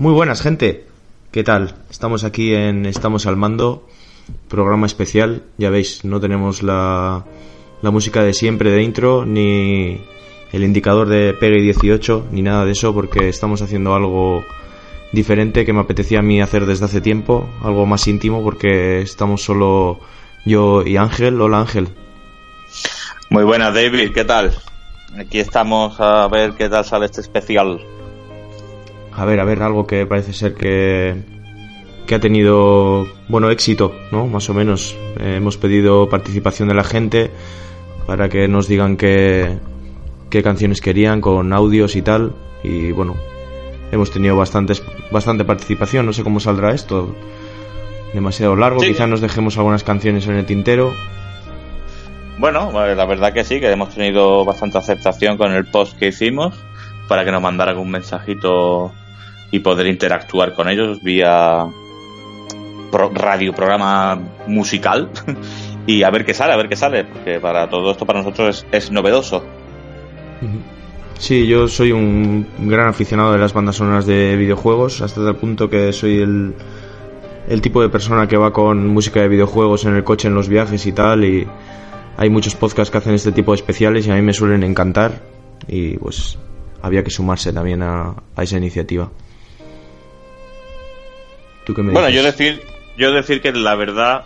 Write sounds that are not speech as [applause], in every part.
Muy buenas, gente. ¿Qué tal? Estamos aquí en Estamos al Mando, programa especial. Ya veis, no tenemos la, la música de siempre de intro, ni el indicador de Pegue 18, ni nada de eso, porque estamos haciendo algo diferente que me apetecía a mí hacer desde hace tiempo, algo más íntimo, porque estamos solo yo y Ángel. Hola Ángel. Muy buenas, David, ¿qué tal? Aquí estamos a ver qué tal sale este especial. A ver, a ver, algo que parece ser que, que ha tenido, bueno, éxito, ¿no? Más o menos. Eh, hemos pedido participación de la gente para que nos digan qué, qué canciones querían con audios y tal. Y bueno, hemos tenido bastantes, bastante participación. No sé cómo saldrá esto. Demasiado largo. Sí. Quizá nos dejemos algunas canciones en el tintero. Bueno, eh, la verdad que sí, que hemos tenido bastante aceptación con el post que hicimos para que nos mandaran un mensajito y poder interactuar con ellos vía pro- radio, programa musical [laughs] y a ver qué sale, a ver qué sale, porque para todo esto para nosotros es, es novedoso. Sí, yo soy un gran aficionado de las bandas sonoras de videojuegos, hasta tal punto que soy el, el tipo de persona que va con música de videojuegos en el coche, en los viajes y tal, y hay muchos podcasts que hacen este tipo de especiales y a mí me suelen encantar, y pues había que sumarse también a, a esa iniciativa. ¿Tú qué me Bueno, yo decir, yo decir que la verdad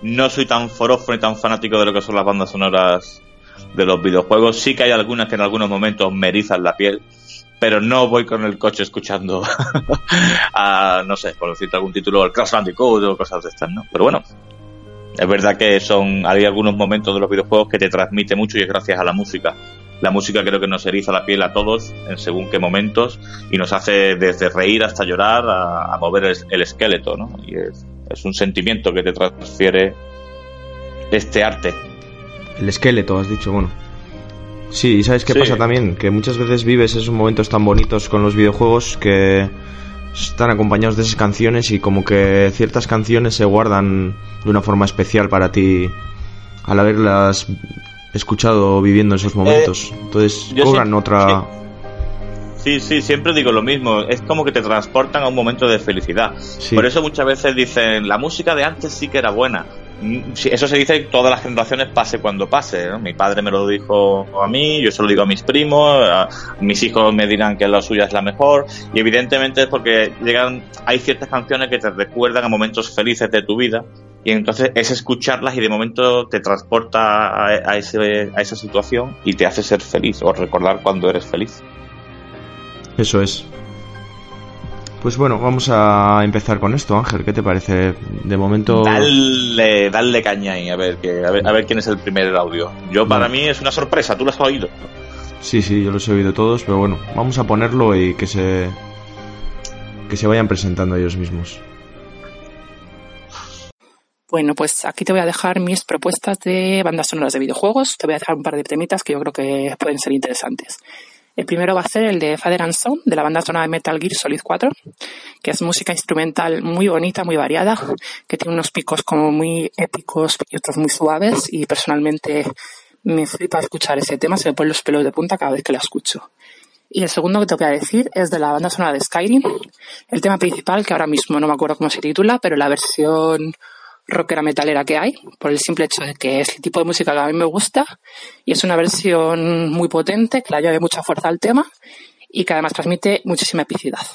no soy tan forofo ni tan fanático de lo que son las bandas sonoras de los videojuegos. Sí que hay algunas que en algunos momentos me erizan la piel, pero no voy con el coche escuchando [laughs] a, no sé, por decirte algún título, el Crash Bandicoot o cosas de estas, ¿no? Pero bueno, es verdad que son, hay algunos momentos de los videojuegos que te transmite mucho y es gracias a la música. La música creo que nos eriza la piel a todos en según qué momentos y nos hace desde reír hasta llorar a, a mover el, el esqueleto, ¿no? Y es, es un sentimiento que te transfiere este arte. El esqueleto, has dicho, bueno. Sí, ¿y sabes qué Sí. pasa también? Que muchas veces vives esos momentos tan bonitos con los videojuegos que están acompañados de esas canciones y como que ciertas canciones se guardan de una forma especial para ti al haberlas escuchado o viviendo esos momentos. Entonces Eh, cobran otra... Sí, sí, siempre digo lo mismo. Es como que te transportan a un momento de felicidad. Sí. Por eso muchas veces dicen, la música de antes sí que era buena. Mm, Eso se dice en todas las generaciones, pase cuando pase. ¿no? Mi padre me lo dijo a mí, yo se lo digo a mis primos, a mis hijos me dirán que la suya es la mejor. Y evidentemente es porque llegan, hay ciertas canciones que te recuerdan a momentos felices de tu vida. Y entonces es escucharlas y de momento te transporta a, a ese, a esa situación y te hace ser feliz o recordar cuando eres feliz. Eso es. Pues bueno, vamos a empezar con esto, Ángel. ¿Qué te parece? De momento... Dale, dale caña ahí, a ver, que, a ver, a ver quién es el primer audio. Yo, para Vale. mí, es una sorpresa, tú lo has oído. Sí, sí, yo los he oído todos, pero bueno, vamos a ponerlo y que se que se vayan presentando ellos mismos. Bueno, pues aquí te voy a dejar mis propuestas de bandas sonoras de videojuegos. Te voy a dejar un par de temitas que yo creo que pueden ser interesantes. El primero va a ser el de Father and Son, de la banda sonora de Metal Gear Solid 4, que es música instrumental muy bonita, muy variada, que tiene unos picos como muy épicos y otros muy suaves, y personalmente me flipa escuchar ese tema, se me ponen los pelos de punta cada vez que lo escucho. Y el segundo que te voy a decir es de la banda sonora de Skyrim, el tema principal, que ahora mismo no me acuerdo cómo se titula, pero la versión rockera metalera que hay, por el simple hecho de que es el tipo de música que a mí me gusta y es una versión muy potente, que le añade mucha fuerza al tema y que además transmite muchísima epicidad.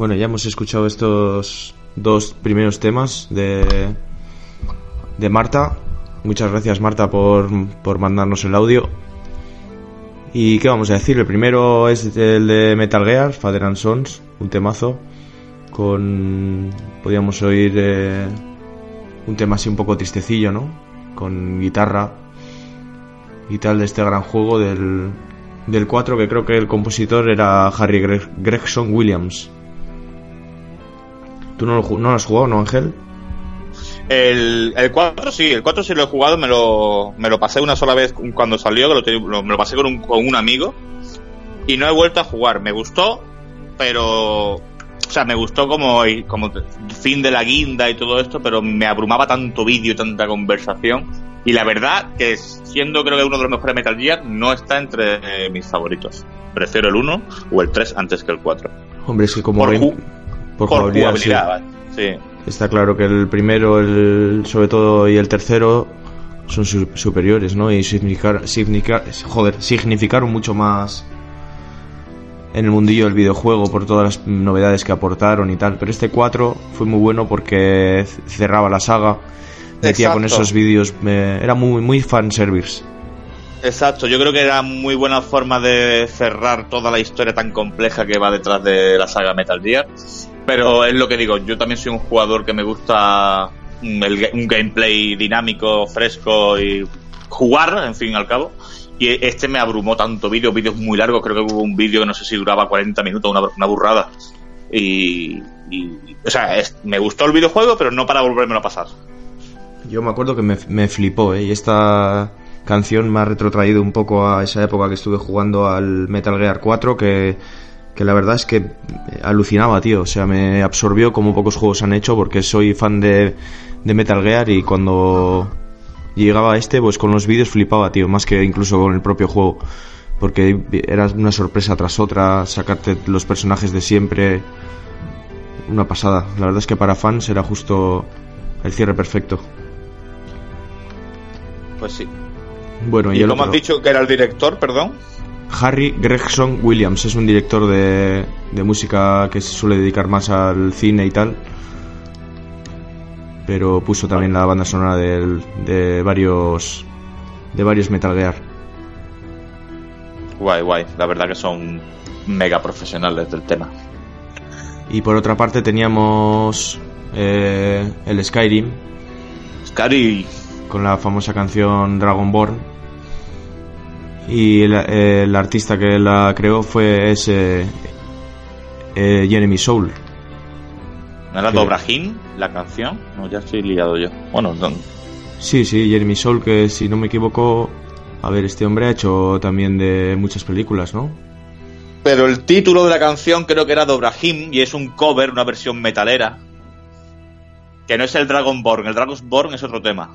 Bueno, ya hemos escuchado estos dos primeros temas de, de Marta. Muchas gracias Marta por, por mandarnos el audio. ¿Y qué vamos a decir? El primero es el de Metal Gear, Father and Sons, un temazo. Con. Podríamos oír eh, un tema así un poco tristecillo, ¿no? Con guitarra y tal de este gran juego del, del 4, que creo que el compositor era Harry Gregson Williams. ¿Tú no lo, no lo has jugado, no, Ángel? El, el 4 sí, el 4 sí lo he jugado, me lo, me lo pasé una sola vez cuando salió, que lo, me lo pasé con un, con un amigo y no he vuelto a jugar. Me gustó, pero o sea, me gustó como, como fin de la guinda y todo esto, pero me abrumaba tanto vídeo y tanta conversación. Y la verdad que siendo creo que uno de los mejores Metal Gear, no está entre mis favoritos. Prefiero el 1 o el 3 antes que el 4. Hombre, es que como por, por jugabilidad, jugabilidad, sí. sí. Está claro que el primero, el, sobre todo, y el tercero son su- superiores, ¿no? Y significar, significar- joder, significaron mucho más en el mundillo del videojuego por todas las novedades que aportaron y tal. Pero este 4 fue muy bueno porque cerraba la saga, metía con esos vídeos, eh, era muy, muy fanservice. Exacto, yo creo que era muy buena forma de cerrar toda la historia tan compleja que va detrás de la saga Metal Gear. Pero es lo que digo, yo también soy un jugador que me gusta mm, un gameplay dinámico, fresco y jugar, en fin y al cabo. Y este me abrumó tanto vídeo, vídeos muy largos, creo que hubo un vídeo que no sé si duraba 40 minutos, una, una burrada. Y, y- o sea, me gustó el videojuego, pero no para volvérmelo a pasar. Yo me acuerdo que me, me flipó, ¿eh? Y esta canción me ha retrotraído un poco a esa época que estuve jugando al Metal Gear 4, que, que la verdad es que alucinaba, tío. O sea, me absorbió como pocos juegos han hecho, porque soy fan de, de Metal Gear y cuando llegaba a este, pues con los vídeos flipaba, tío, más que incluso con el propio juego. Porque era una sorpresa tras otra, sacarte los personajes de siempre. Una pasada. La verdad es que para fans era justo el cierre perfecto. Pues sí. Bueno, y, ¿Y el has otro, dicho que era el director, perdón? Harry Gregson Williams es un director de, de música que se suele dedicar más al cine y tal. Pero puso también la banda sonora del- de varios de varios Metal Gear. Guay, guay. La verdad que son mega profesionales del tema. Y por otra parte teníamos eh, el Skyrim Scary. con la famosa canción Dragonborn. Y el, el artista que la creó fue ese eh, Jeremy Soule. ¿No era Sí. Dobrajín la canción? No, ya estoy liado yo. Bueno, no- Sí, sí, Jeremy Soule, que si no me equivoco, a ver, este hombre ha hecho también de muchas películas, ¿no? pero el título de la canción creo que era Dobrahim y es un cover, una versión metalera. Que no es el Dragonborn, el Dragonborn es otro tema.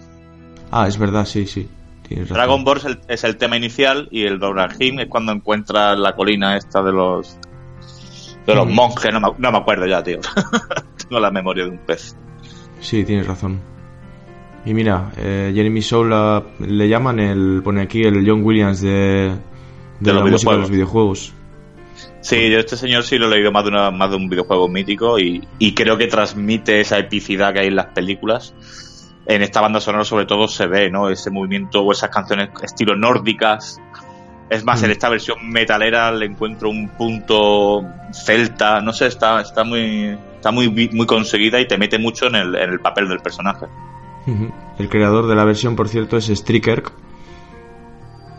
Ah, es verdad, sí, sí. Razón. Dragonborn es el, es el tema inicial y el Dobrahim es cuando encuentra la colina esta de los de los monjes, no me, no me acuerdo ya, tío. [laughs] Tengo la memoria de un pez. Sí, tienes razón. Y mira, eh, Jeremy Soule ah, le llaman el, pone aquí el John Williams de, de, De la los de videojuegos. los videojuegos. Sí, yo este señor sí lo he leído más de, una, más de un videojuego mítico y, y creo que transmite esa epicidad que hay en las películas. En esta banda sonora sobre todo se ve, ¿no? Ese movimiento o esas canciones estilo nórdicas. Es más, Mm. en esta versión metalera le encuentro un punto celta, no sé, está, está muy está muy, muy conseguida y te mete mucho en el, en el papel del personaje. El creador de la versión, por cierto, es Striker.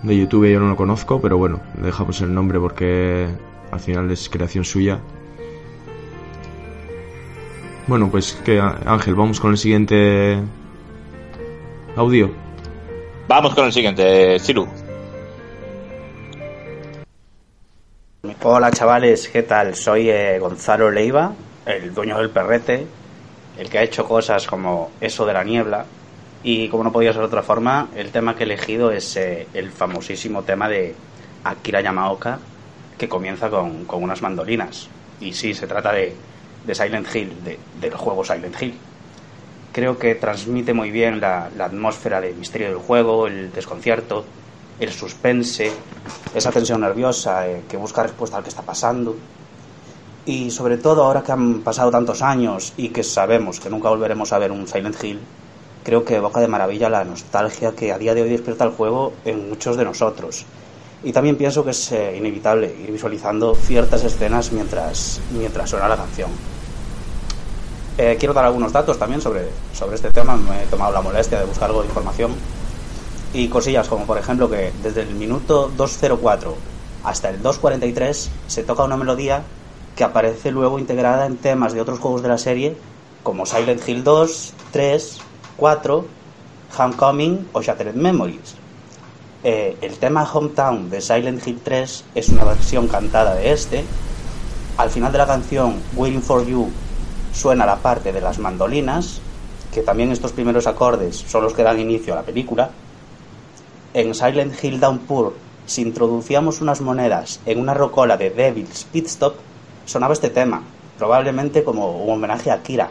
De YouTube yo no lo conozco, pero bueno, le dejamos el nombre porque al final es creación suya. Bueno, pues que Ángel, vamos con el siguiente audio. Vamos con el siguiente, Siru. Hola chavales, ¿qué tal? Soy eh, Gonzalo Leiva, el dueño del perrete, el que ha hecho cosas como eso de la niebla. Y como no podía ser de otra forma, el tema que he elegido es eh, el famosísimo tema de Akira Yamaoka, que comienza con, con unas mandolinas. Y sí, se trata de, de Silent Hill, de- del juego Silent Hill. Creo que transmite muy bien la, la atmósfera de misterio del juego, el desconcierto, el suspense, esa tensión nerviosa eh, que busca respuesta al que está pasando. Y sobre todo ahora que han pasado tantos años y que sabemos que nunca volveremos a ver un Silent Hill, creo que evoca de maravilla la nostalgia que a día de hoy despierta el juego en muchos de nosotros. Y también pienso que es eh, inevitable ir visualizando ciertas escenas mientras, mientras suena la canción. Eh, quiero dar algunos datos también sobre, sobre este tema, me he tomado la molestia de buscar algo de información. Y cosillas como por ejemplo que desde el minuto 204 hasta el 243 se toca una melodía que aparece luego integrada en temas de otros juegos de la serie como Silent Hill 2, 3, 4, Homecoming o Shattered Memories. Eh, el tema Hometown de Silent Hill 3 es una versión cantada de este. Al final de la canción Waiting for You suena la parte de las mandolinas, que también estos primeros acordes son los que dan inicio a la película. En Silent Hill Downpour, si introducíamos unas monedas en una rocola de Devil's Pit Stop, sonaba este tema, probablemente como un homenaje a Kira,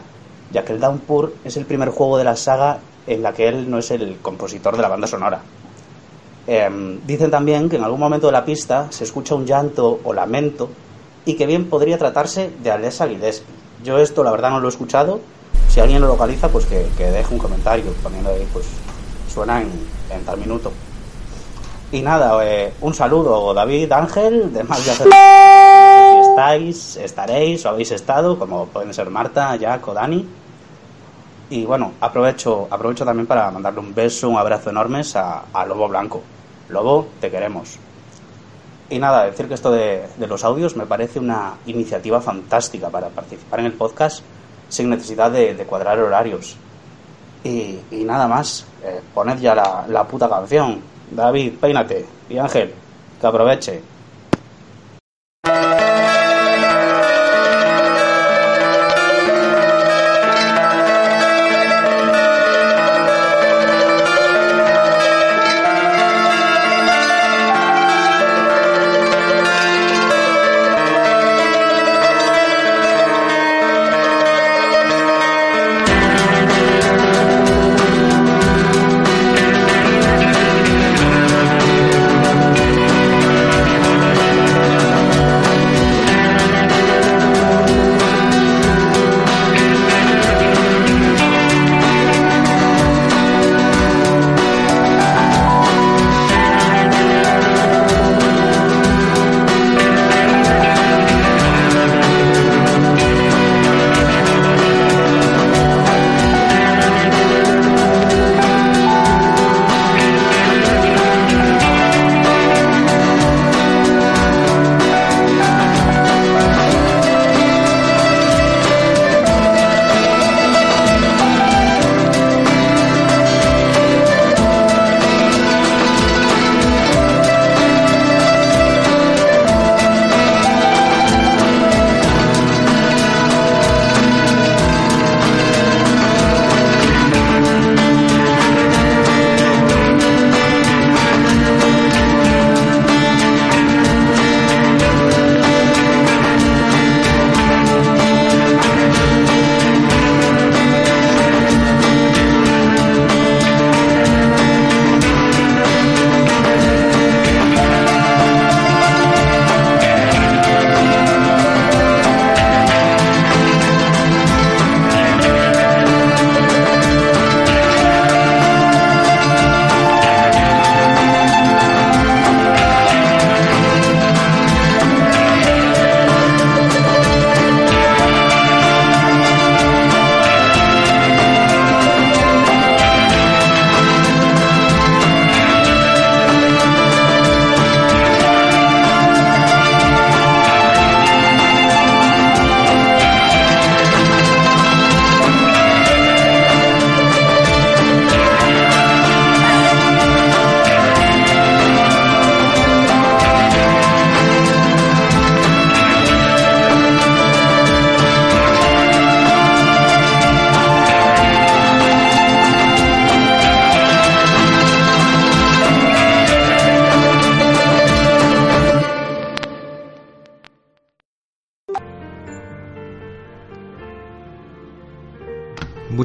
ya que el Downpour es el primer juego de la saga en la que él no es el compositor de la banda sonora. Em, dicen también que en algún momento de la pista se escucha un llanto o lamento y que bien podría tratarse de Alessa Gillespie. Yo esto la verdad no lo he escuchado. Si alguien lo localiza, pues que, deje un comentario poniendo ahí, pues suena en, tal minuto. Y nada, eh, un saludo David Ángel, de más de hacer... Si estáis, estaréis o habéis estado, como pueden ser Marta, Jack o Dani. Y bueno, aprovecho, aprovecho también para mandarle un beso, un abrazo enormes a, Lobo Blanco. Lobo, te queremos. Y nada, decir que esto de, los audios me parece una iniciativa fantástica para participar en el podcast sin necesidad de, cuadrar horarios. Y, nada más, eh, poned ya la, la puta canción. David, peínate. Y Ángel, que aproveche.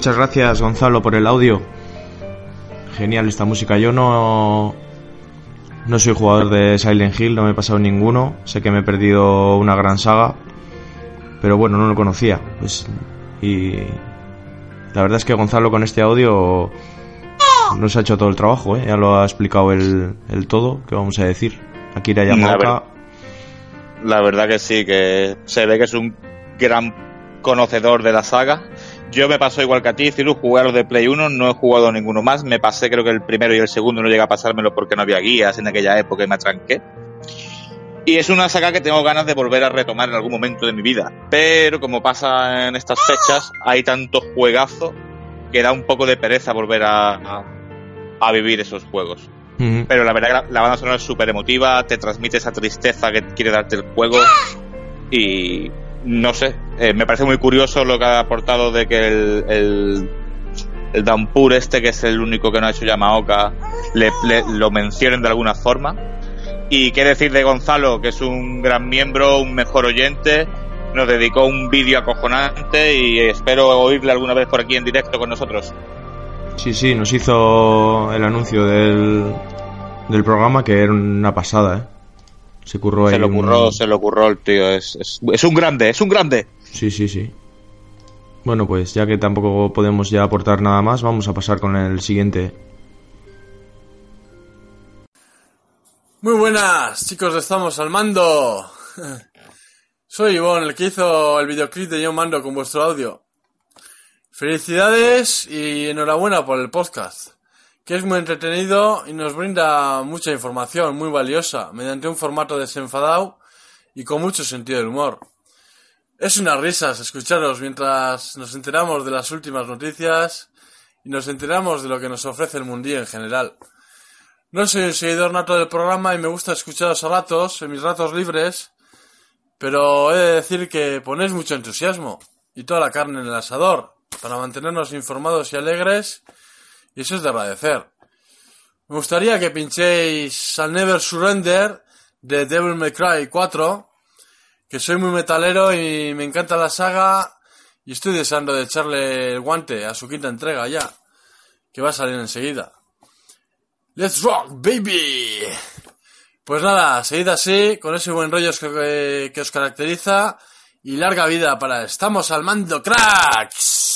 Muchas gracias Gonzalo por el audio. Genial esta música. Yo no no soy jugador de Silent Hill, no me he pasado ninguno. Sé que me he perdido una gran saga, pero bueno, no lo conocía. Pues, y la verdad es que Gonzalo con este audio nos ha hecho todo el trabajo, ¿eh? ya lo ha explicado el, el todo, que vamos a decir. Akira Yamaoka. La verdad que sí, que se ve que es un gran conocedor de la saga. Yo me paso igual que a ti, Ciru, jugué a los de Play 1, no he jugado ninguno más. Me pasé creo que el primero y el segundo no llega a pasármelo porque no había guías en aquella época y me atranqué. Y es una saga que tengo ganas de volver a retomar en algún momento de mi vida. Pero como pasa en estas fechas, hay tanto juegazo que da un poco de pereza volver a, a, vivir esos juegos. Pero la verdad que la, banda sonora es súper emotiva, te transmite esa tristeza que quiere darte el juego. Y no sé, eh, me parece muy curioso lo que ha aportado de que el, el, el este, que es el único que no ha hecho Yamaoka, le, lo mencionen de alguna forma y qué decir de Gonzalo, que es un gran miembro, un mejor oyente, nos dedicó un vídeo acojonante y espero oírle alguna vez por aquí en directo con nosotros. Sí, sí, nos hizo el anuncio del, del programa que era una pasada, ¿eh? Se curró Se lo curró, se lo curró el tío, es, es, es un grande, es un grande. Sí, sí, sí. Bueno, pues ya que tampoco podemos ya aportar nada más, vamos a pasar con el siguiente Muy buenas, chicos, estamos al mando. [laughs] Soy Ivonne, el que hizo el videoclip de Yo Mando con vuestro audio. Felicidades y enhorabuena por el podcast, que es muy entretenido y nos brinda mucha información muy valiosa mediante un formato desenfadado y con mucho sentido del humor. Es unas risas escucharos mientras nos enteramos de las últimas noticias y nos enteramos de lo que nos ofrece el mundillo en general. No soy un seguidor nato del programa y me gusta escucharos a ratos, en mis ratos libres, pero he de decir que ponéis mucho entusiasmo y toda la carne en el asador para mantenernos informados y alegres, y eso es de agradecer. Me gustaría que pinchéis al Never Surrender de Devil May Cry 4, que soy muy metalero y me encanta la saga y estoy deseando de echarle el guante a su quinta entrega ya, que va a salir enseguida. Let's rock, baby. Pues nada, seguid así, con ese buen rollo que, que os caracteriza y larga vida para Estamos al mando, cracks.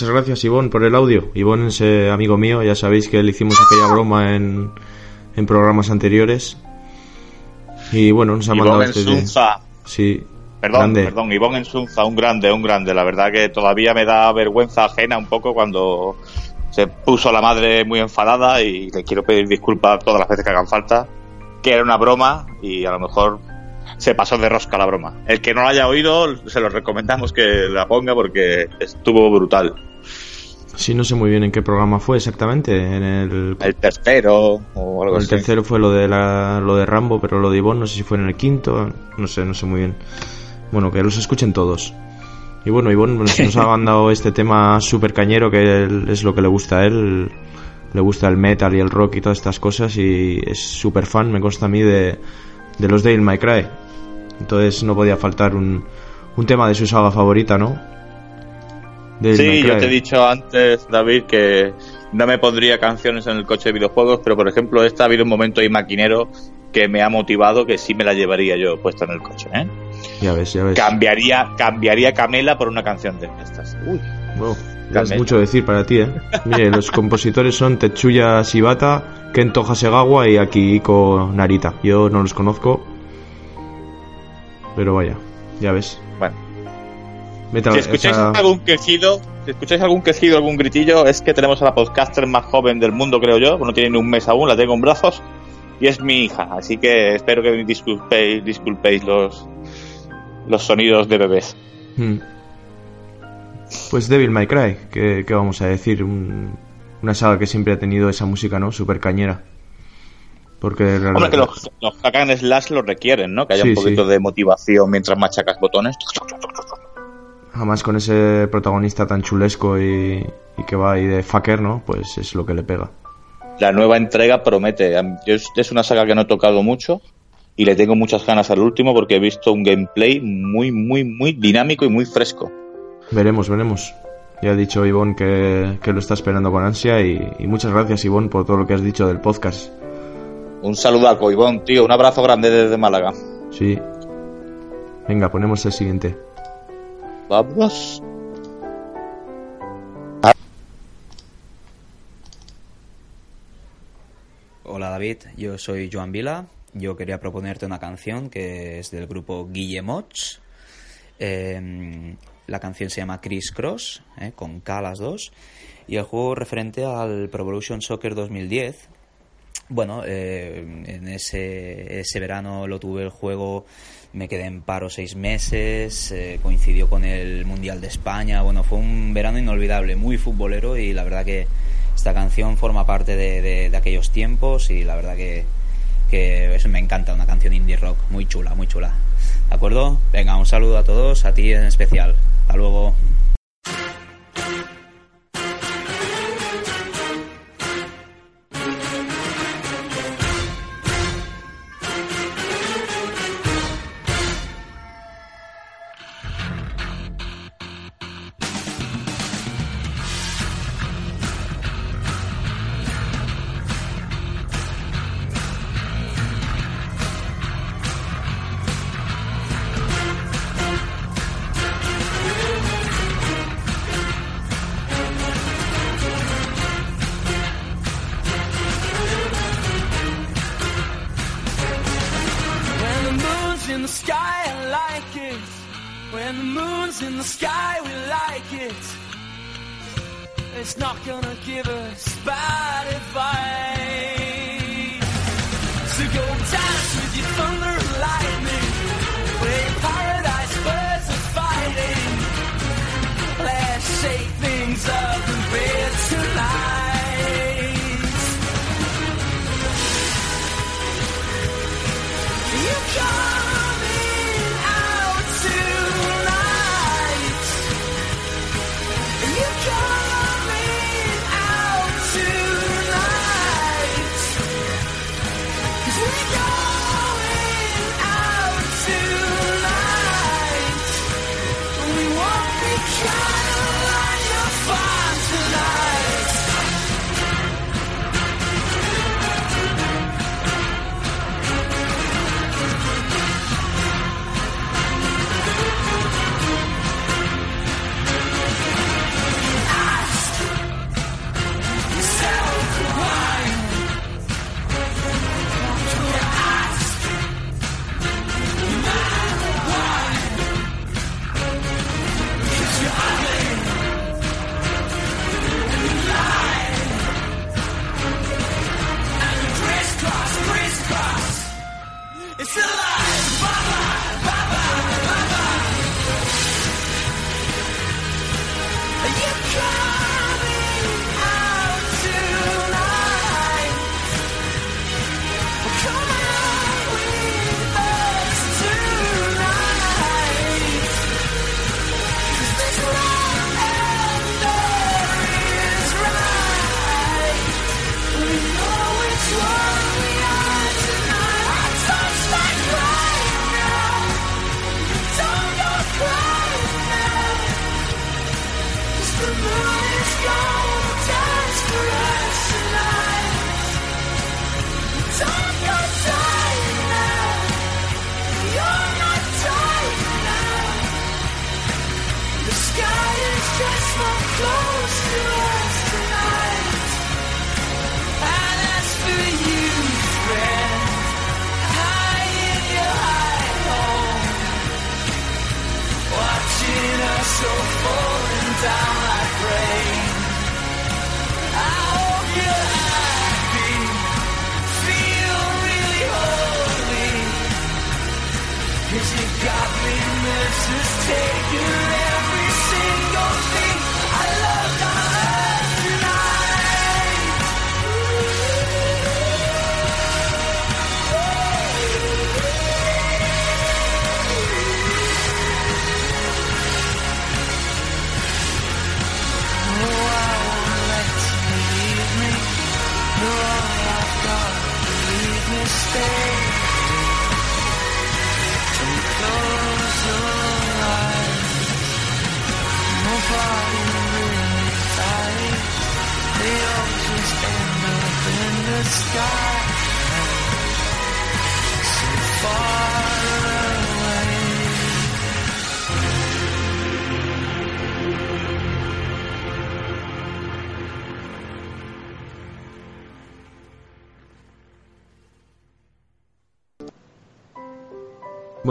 Muchas gracias Ivonne por el audio. Ivonne es eh, amigo mío, ya sabéis que le hicimos aquella broma en, en programas anteriores. Y bueno, nos ha Ivonne mandado en este... Sunza. Sí, Perdón, grande. perdón, Ivonne en Sunza, un grande, un grande. La verdad que todavía me da vergüenza ajena un poco cuando se puso la madre muy enfadada y le quiero pedir disculpas todas las veces que hagan falta, que era una broma y a lo mejor se pasó de rosca la broma. El que no la haya oído, se lo recomendamos que la ponga porque estuvo brutal. Sí, no sé muy bien en qué programa fue exactamente. En el, El tercero o algo el así. tercero fue lo de la, lo de Rambo, pero lo de Ivonne no sé si fue en el quinto. No sé, no sé muy bien. Bueno, que los escuchen todos. Y bueno, Ivonne nos, nos ha [laughs] mandado este tema súper cañero que es lo que le gusta a él. Le gusta el metal y el rock y todas estas cosas y es súper fan, me consta a mí, de, de los Devil May Cry. Entonces no podía faltar un, un tema de su saga favorita, ¿no? Sí, yo te he dicho antes, David, que no me pondría canciones en el coche de videojuegos, pero por ejemplo, esta ha habido un momento ahí maquinero que me ha motivado que sí me la llevaría yo puesta en el coche. ¿eh? Ya ves, ya ves. Cambiaría, cambiaría Camela por una canción de estas. Uy, Wow, ya es mucho decir para ti, ¿eh? Mire, los [laughs] compositores son Tetsuya Shibata, Kento Hasegawa y Akihiko Narita. Yo no los conozco, pero vaya, ya ves. Metal- Si escucháis esa- algún quejido, si escucháis algún quejido, algún gritillo, es que tenemos a la podcaster más joven del mundo, creo yo. No tiene ni un mes aún, la tengo en brazos. Y es mi hija, así que espero que disculpéis, disculpéis los, los sonidos de bebés. Hmm. Pues Devil May Cry, ¿qué, qué vamos a decir? Un- una saga que siempre ha tenido esa música, ¿no? Super cañera. Porque... Hombre, que los, los hack and slash lo requieren, ¿no? Que haya Sí, un poquito sí. de motivación mientras machacas botones. Jamás con ese protagonista tan chulesco y, y que va ahí de fucker, ¿no? Pues es lo que le pega. La nueva entrega promete. Yo es, una saga que no he tocado mucho y le tengo muchas ganas al último porque he visto un gameplay muy, muy, muy dinámico y muy fresco. Veremos, veremos. Ya ha dicho Ivonne que, que lo está esperando con ansia y, y muchas gracias Ivonne por todo lo que has dicho del podcast. Un saludaco, Ivón, tío. Un abrazo grande desde Málaga. Sí. Venga, ponemos el siguiente. Vamos. Hola David, yo soy Joan Vila. Yo quería proponerte una canción que es del grupo Guillemots. Eh, la canción se llama Criss Cross, eh, con K las dos. Y el juego referente al Pro Evolution Soccer 2010. Bueno, eh, en ese, ese verano lo tuve el juego, me quedé en paro seis meses, eh, coincidió con el Mundial de España. Bueno, fue un verano inolvidable, muy futbolero y la verdad que esta canción forma parte de, aquellos tiempos y la verdad que, que eso me encanta, una canción indie rock muy chula, muy chula. ¿De acuerdo? Venga, un saludo a todos, a ti en especial. Hasta luego.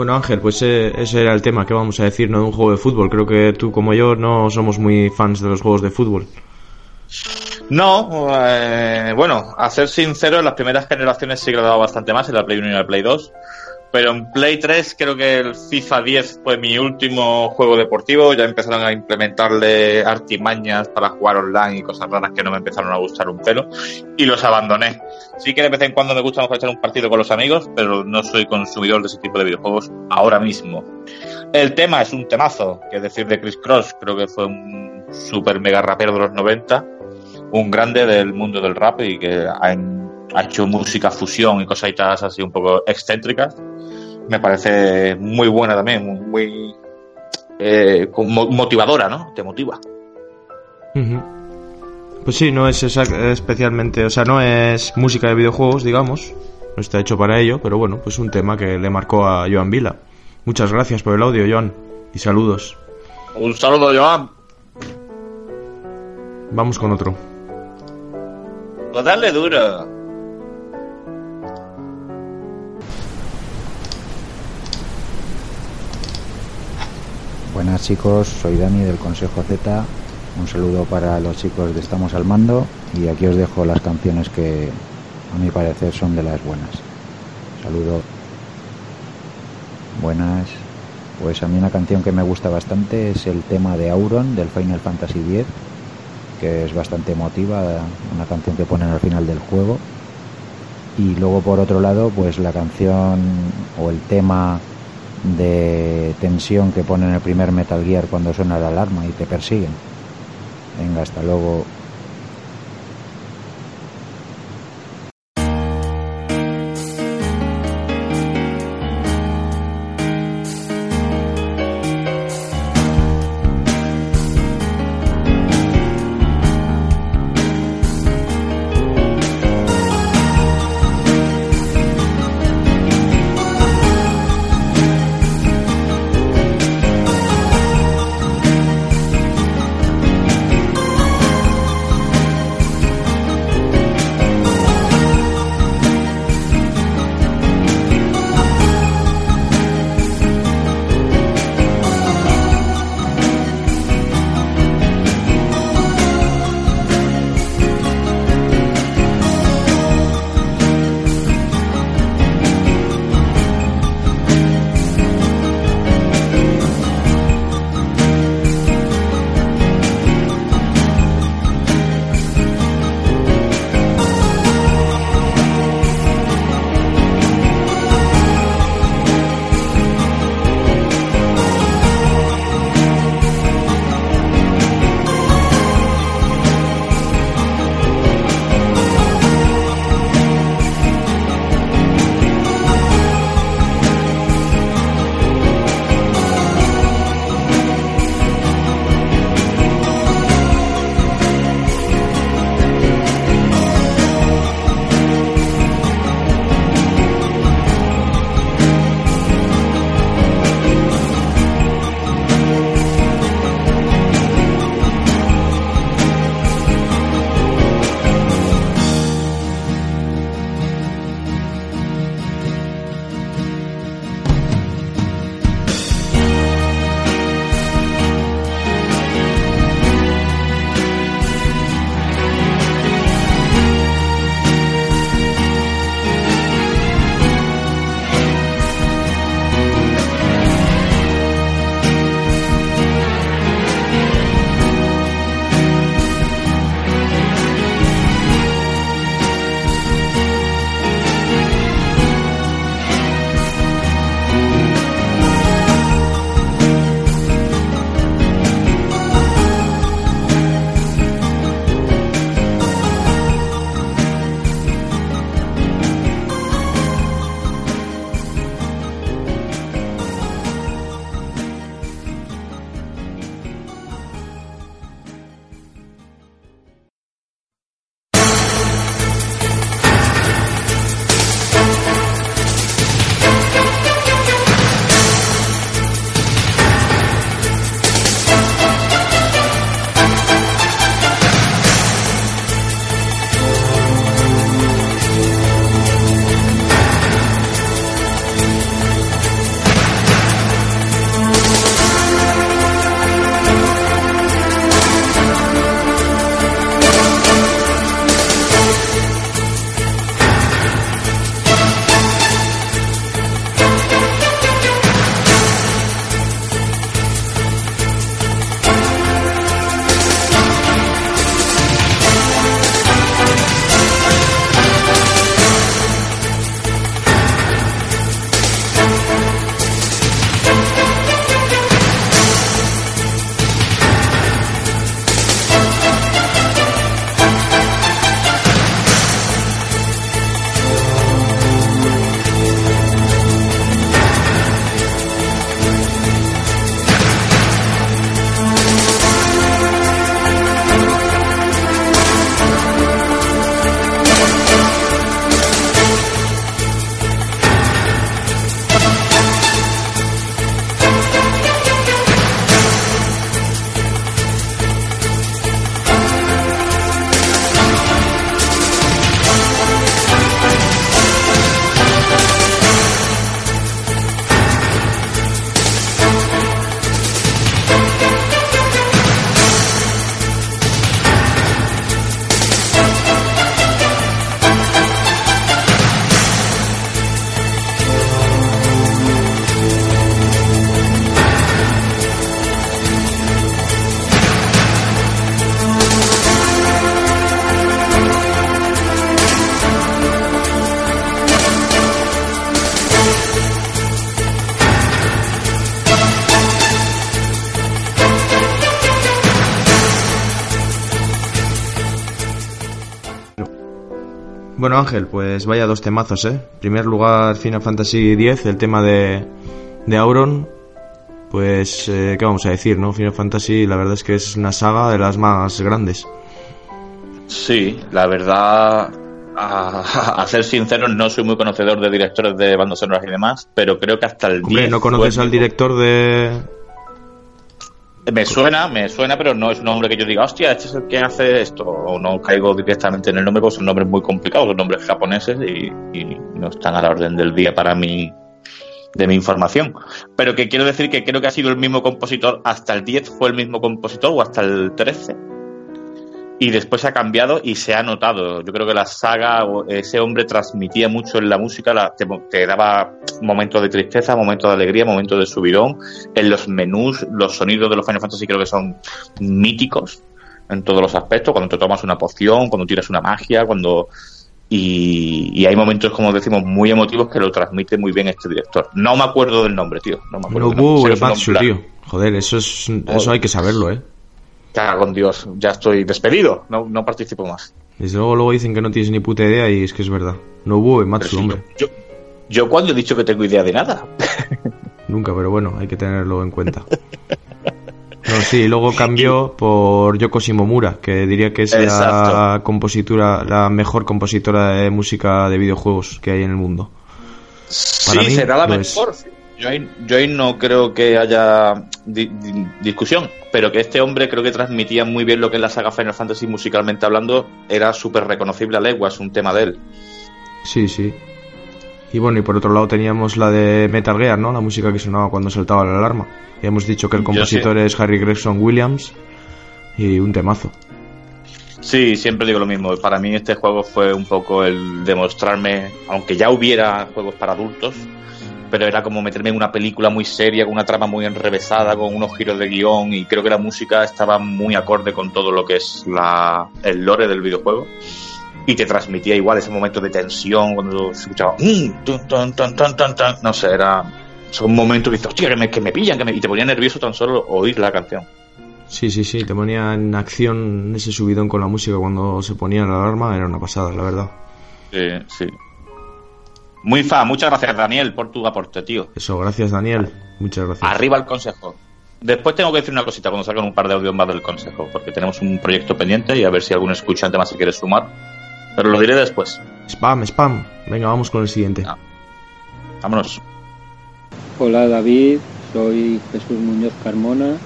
Bueno, Ángel, pues eh, ese era el tema que vamos a decir, ¿no? De un juego de fútbol. Creo que tú como yo no somos muy fans de los juegos de fútbol. No, eh, bueno, a ser sincero, en las primeras generaciones sí que bastante más, en la Play 1 y la Play 2. Pero en Play 3 creo que el FIFA 10 fue mi último juego deportivo. Ya empezaron a implementarle artimañas para jugar online y cosas raras que no me empezaron a gustar un pelo. Y los abandoné. Sí que de vez en cuando me gusta echar un partido con los amigos, pero no soy consumidor de ese tipo de videojuegos ahora mismo. El tema es un temazo, que es decir de Chris Cross, creo que fue un super mega rapero de los 90, un grande del mundo del rap y que ha, ha hecho música fusión y cositas así un poco excéntricas. Me parece muy buena también, muy, eh, motivadora, ¿no? Te motiva. Pues sí, no es especialmente, o sea, no es música de videojuegos, digamos. No está hecho para ello, pero bueno, pues un tema que le marcó a Joan Vila. Muchas gracias por el audio, Joan. Y saludos. Un saludo, Joan. Vamos con otro. Pues dale duro. Buenas chicos, soy Dani del Consejo Z. Un saludo para los chicos de Estamos al Mando y aquí os dejo las canciones que a mi parecer son de las buenas. Saludo. Buenas. Pues a mí una canción que me gusta bastante es el tema de Auron del Final Fantasy X, que es bastante emotiva, una canción que ponen al final del juego. Y luego por otro lado, pues la canción o el tema de tensión que ponen en el primer Metal Gear cuando suena la alarma y te persiguen. Venga, hasta luego. Ángel, pues vaya dos temazos, ¿eh? En primer lugar, Final Fantasy X, el tema de, de Auron. Pues, eh, ¿qué vamos a decir, no? Final Fantasy, la verdad es que es una saga de las más grandes. Sí, la verdad, a, a ser sincero, no soy muy conocedor de directores de bandas sonoras y demás, pero creo que hasta el Hombre, 10 ¿no conoces al director de...? Me suena, me suena, pero no es un nombre que yo diga, hostia, este es el que hace esto. O no caigo directamente en el nombre, porque son nombres muy complicados, son nombres japoneses y, y no están a la orden del día para mí, de mi información. Pero que quiero decir que creo que ha sido el mismo compositor hasta el 10, fue el mismo compositor, o hasta el 13. Y después ha cambiado y se ha notado. Yo creo que la saga, ese hombre transmitía mucho en la música, la- te, te daba momentos de tristeza, momentos de alegría, momentos de subidón. En los menús, los sonidos de los Final Fantasy creo que son míticos en todos los aspectos. Cuando te tomas una poción, cuando tiras una magia, cuando. Y, y hay momentos, como decimos, muy emotivos que lo transmite muy bien este director. No me acuerdo del nombre, tío. No me acuerdo. del nombre. Uematsu, nombre- tío. Joder, eso es eso hay que saberlo, ¿eh? Cago en Dios, ya estoy despedido. No, no participo más. Desde luego luego dicen que no tienes ni puta idea y es que es verdad. Nobuo Pero Uematsu, sí, hombre. yo, yo, cuando he dicho que tengo idea de nada. [laughs] Nunca, pero bueno, hay que tenerlo en cuenta. No, sí, luego cambió por Yoko Shimomura, que diría que es la Exacto. compositora, la mejor compositora de música de videojuegos que hay en el mundo. Para sí, mí será la es. Yo ahí, yo ahí no creo que haya di- di- discusión, pero que este hombre creo que transmitía muy bien lo que es la saga Final Fantasy musicalmente hablando, era súper reconocible a leguas, un tema de él. Sí, sí. Y bueno, y por otro lado teníamos la de Metal Gear, ¿no? La música que sonaba cuando saltaba la alarma. Ya hemos dicho que el compositor es Harry Gregson Williams y un temazo. Sí, siempre digo lo mismo. Para mí este juego fue un poco el demostrarme, aunque ya hubiera juegos para adultos, pero era como meterme en una película muy seria, con una trama muy enrevesada, con unos giros de guion, y creo que la música estaba muy acorde con todo lo que es la, el lore del videojuego. Y te transmitía igual ese momento de tensión cuando se escuchaba "Mm, tun, tun, tun, tun, tun, tun". no sé, era son momentos que dices, hostia, que me, que me pillan, que me... y te ponía nervioso tan solo oír la canción. Sí, sí, sí, te ponía en acción ese subidón con la música cuando se ponía la alarma, era una pasada, la verdad. Sí, sí. Muy fa, muchas gracias Daniel por tu aporte, tío. Eso, gracias Daniel, muchas gracias. Arriba el consejo. Después tengo que decir una cosita cuando salgan un par de audios más del consejo, porque tenemos un proyecto pendiente y a ver si algún escuchante más se quiere sumar. Pero lo diré después. Spam, spam. Venga, vamos con el siguiente. Ah. Vámonos. Hola David, soy Jesús Muñoz Carmona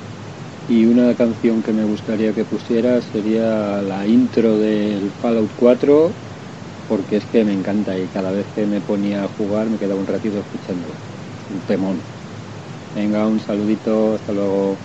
y una canción que me gustaría que pusieras sería la intro del Fallout 4 porque es que me encanta y cada vez que me ponía a jugar me quedaba un ratito escuchando. Un temón. Venga, un saludito, hasta luego.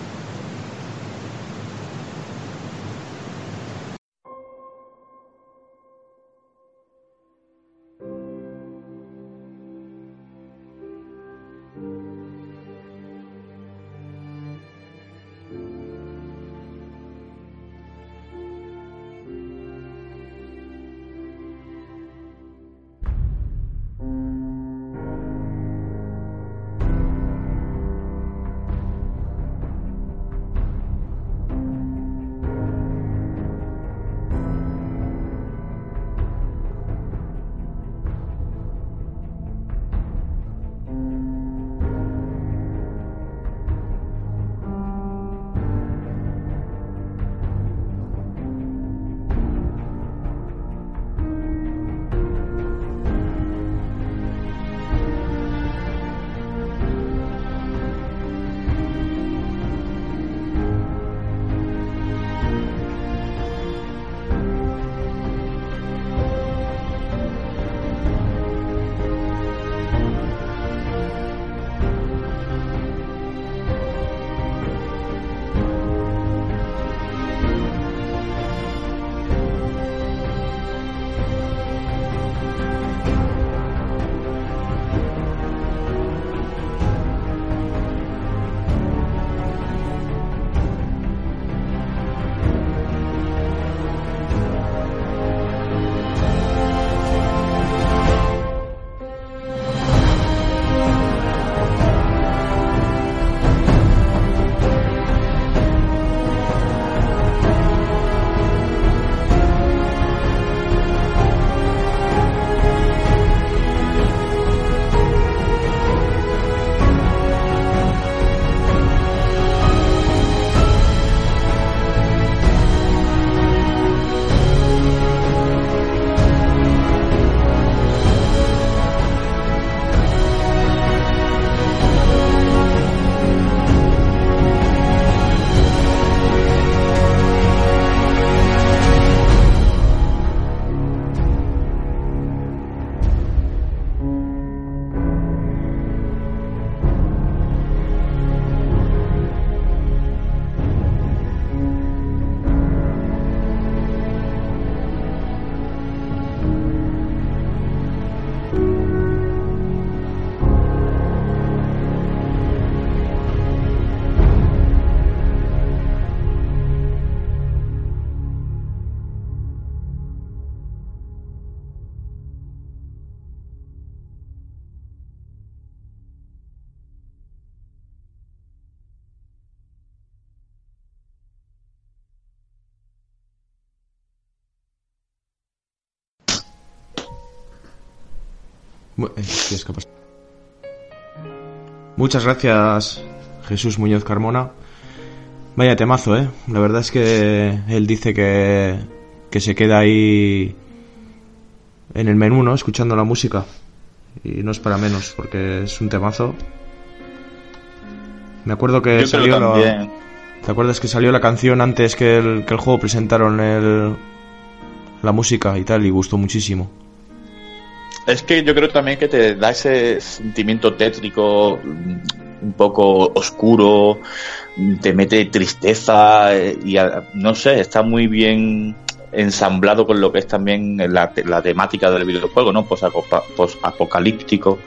Muchas gracias, Jesús Muñoz Carmona. Vaya temazo, ¿eh? La verdad es que él dice que, que se queda ahí en el menú, ¿no? Escuchando la música. Y no es para menos, porque es un temazo. Me acuerdo que Yo salió la-. ¿Te acuerdas que salió la canción antes que el, que el juego presentaron el, la música y tal? Y gustó muchísimo. Es que yo creo también que te da ese sentimiento tétrico, mm, un poco oscuro, mm, te mete tristeza eh, y a- no sé, está muy bien ensamblado con lo que es también la, te- la temática del videojuego, ¿no? Posacopa- Posapocalíptico.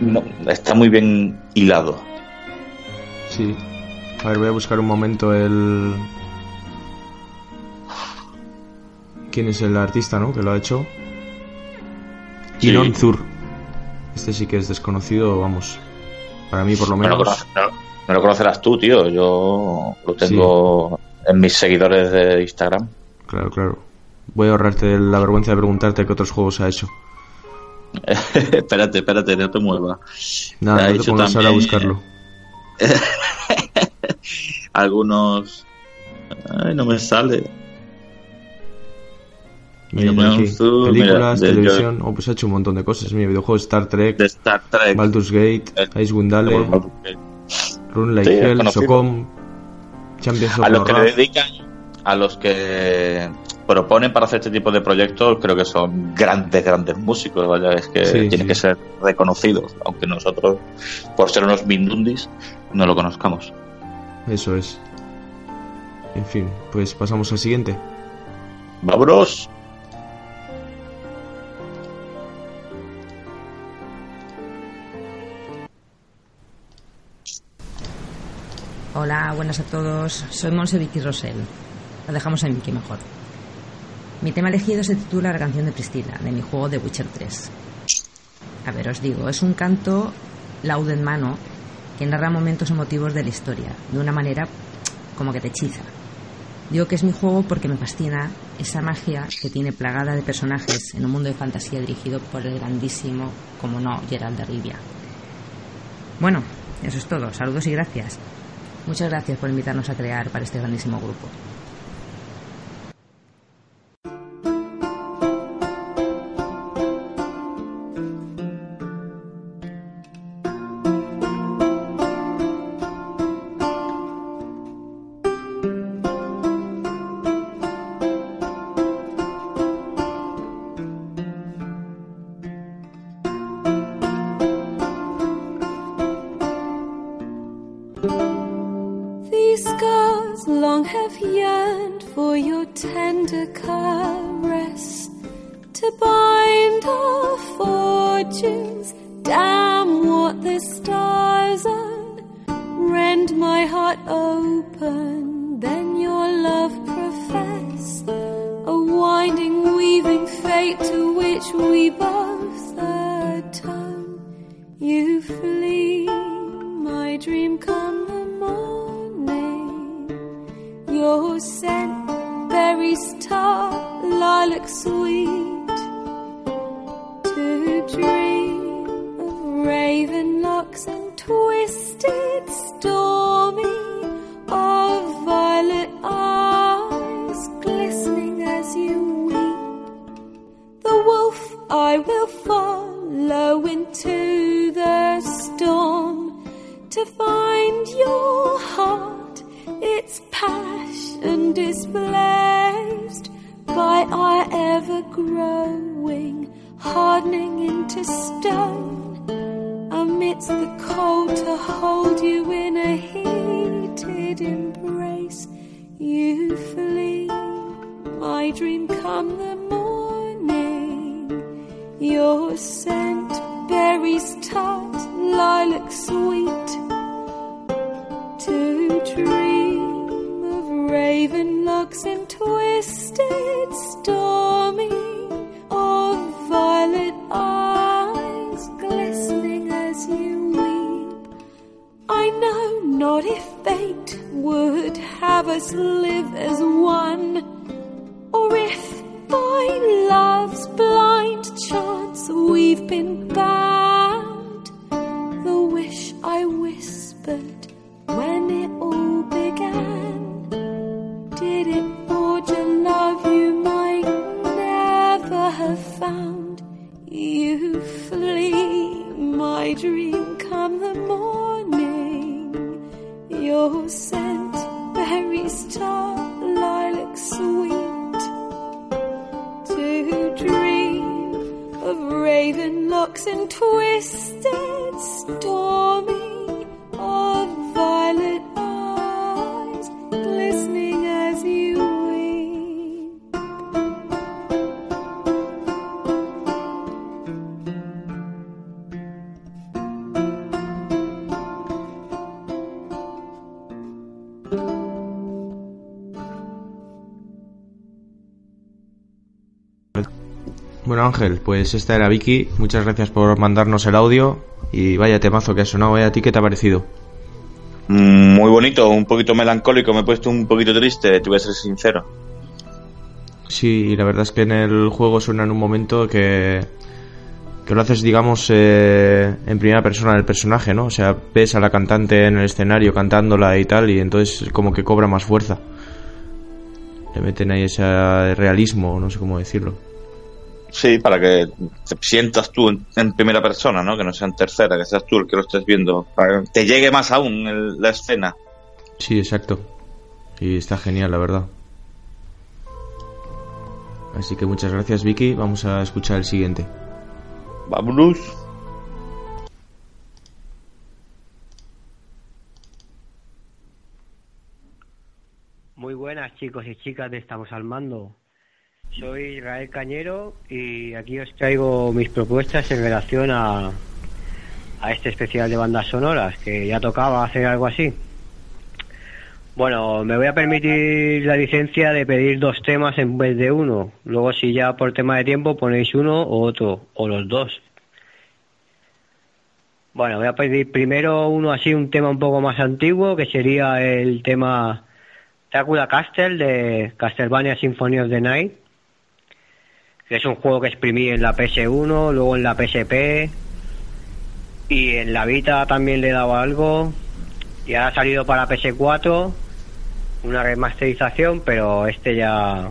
No, está muy bien hilado. Sí. A ver, voy a buscar un momento el... ¿Quién es el artista, no? Que lo ha hecho. Sí. Inon Zur. Este sí que es desconocido, vamos. Para mí, por lo No lo, menos. conoce- no- no lo conocerás tú, tío. Yo lo tengo en mis seguidores de Instagram. Claro, claro. Voy a ahorrarte la vergüenza de preguntarte qué otros juegos ha hecho. [laughs] espérate, espérate, no te muevas. Nada, Ha no te hecho pongas ahora a también buscarlo. [laughs] Algunos. Ay, no me sale. Mira, por Inon aquí. Zur, Películas, mira, televisión. Oh, pues ha hecho un montón de cosas. Mira, videojuegos Star Trek, De Star Trek. Baldur's Gate, Icewind Dale, Rune Like Sí, es Hell. Socom, Champions of A los que le dedican, a los que proponen para hacer este tipo de proyectos, creo que son grandes, grandes músicos. Vaya, es que Sí, tienen sí. que ser reconocidos, aunque nosotros, por ser unos mindundis, no lo conozcamos. Eso es. En fin, pues pasamos al siguiente. ¡Vámonos! Hola, buenas a todos. Soy Monse Vicky Rosell. La dejamos en Vicky mejor. Mi tema elegido se titula La canción de Priscila, de mi juego de Witcher 3. A ver, os digo, es un canto laudo en mano que narra momentos emotivos de la historia, de una manera como que te hechiza. Digo que es mi juego porque me fascina esa magia que tiene plagada de personajes en un mundo de fantasía dirigido por el grandísimo, como no, Gerald de Rivia. Bueno, eso es todo. Saludos y gracias. Muchas gracias por invitarnos a crear para este grandísimo grupo. Ángel, pues esta era Vicky, muchas gracias por mandarnos el audio y vaya temazo que ha sonado, ¿eh? ¿a ti qué te ha parecido? Mm, Muy bonito, un poquito melancólico, me he puesto un poquito triste, te voy a ser sincero. Sí, la verdad es que en el juego suena en un momento que, que lo haces, digamos, eh, en primera persona del personaje, ¿no? O sea, ves a la cantante en el escenario cantándola y tal, y entonces como que cobra más fuerza. Le meten ahí ese realismo, no sé cómo decirlo. Sí, para que te sientas tú en, en primera persona, ¿no? Que no sea en tercera, que seas tú el que lo estés viendo. Para que te llegue más aún el- la escena. Sí, exacto. Y está genial, la verdad. Así que muchas gracias, Vicky. Vamos a escuchar el siguiente. Vámonos. Muy buenas chicos y chicas de Estamos al Mando. Soy Israel Cañero y aquí os traigo mis propuestas en relación a, a este especial de bandas sonoras, que ya tocaba hacer algo así. Bueno, me voy a permitir la licencia de pedir dos temas en vez de uno. Luego si ya por tema de tiempo ponéis uno o otro, o los dos. Bueno, voy a pedir primero uno así, un tema un poco más antiguo, que sería el tema Dracula Castle de Castlevania Symphony of the Night, que es un juego que exprimí en la PS1, luego en la PSP y en la Vita también le dado algo y ahora ha salido para PS4 una remasterización, pero este ya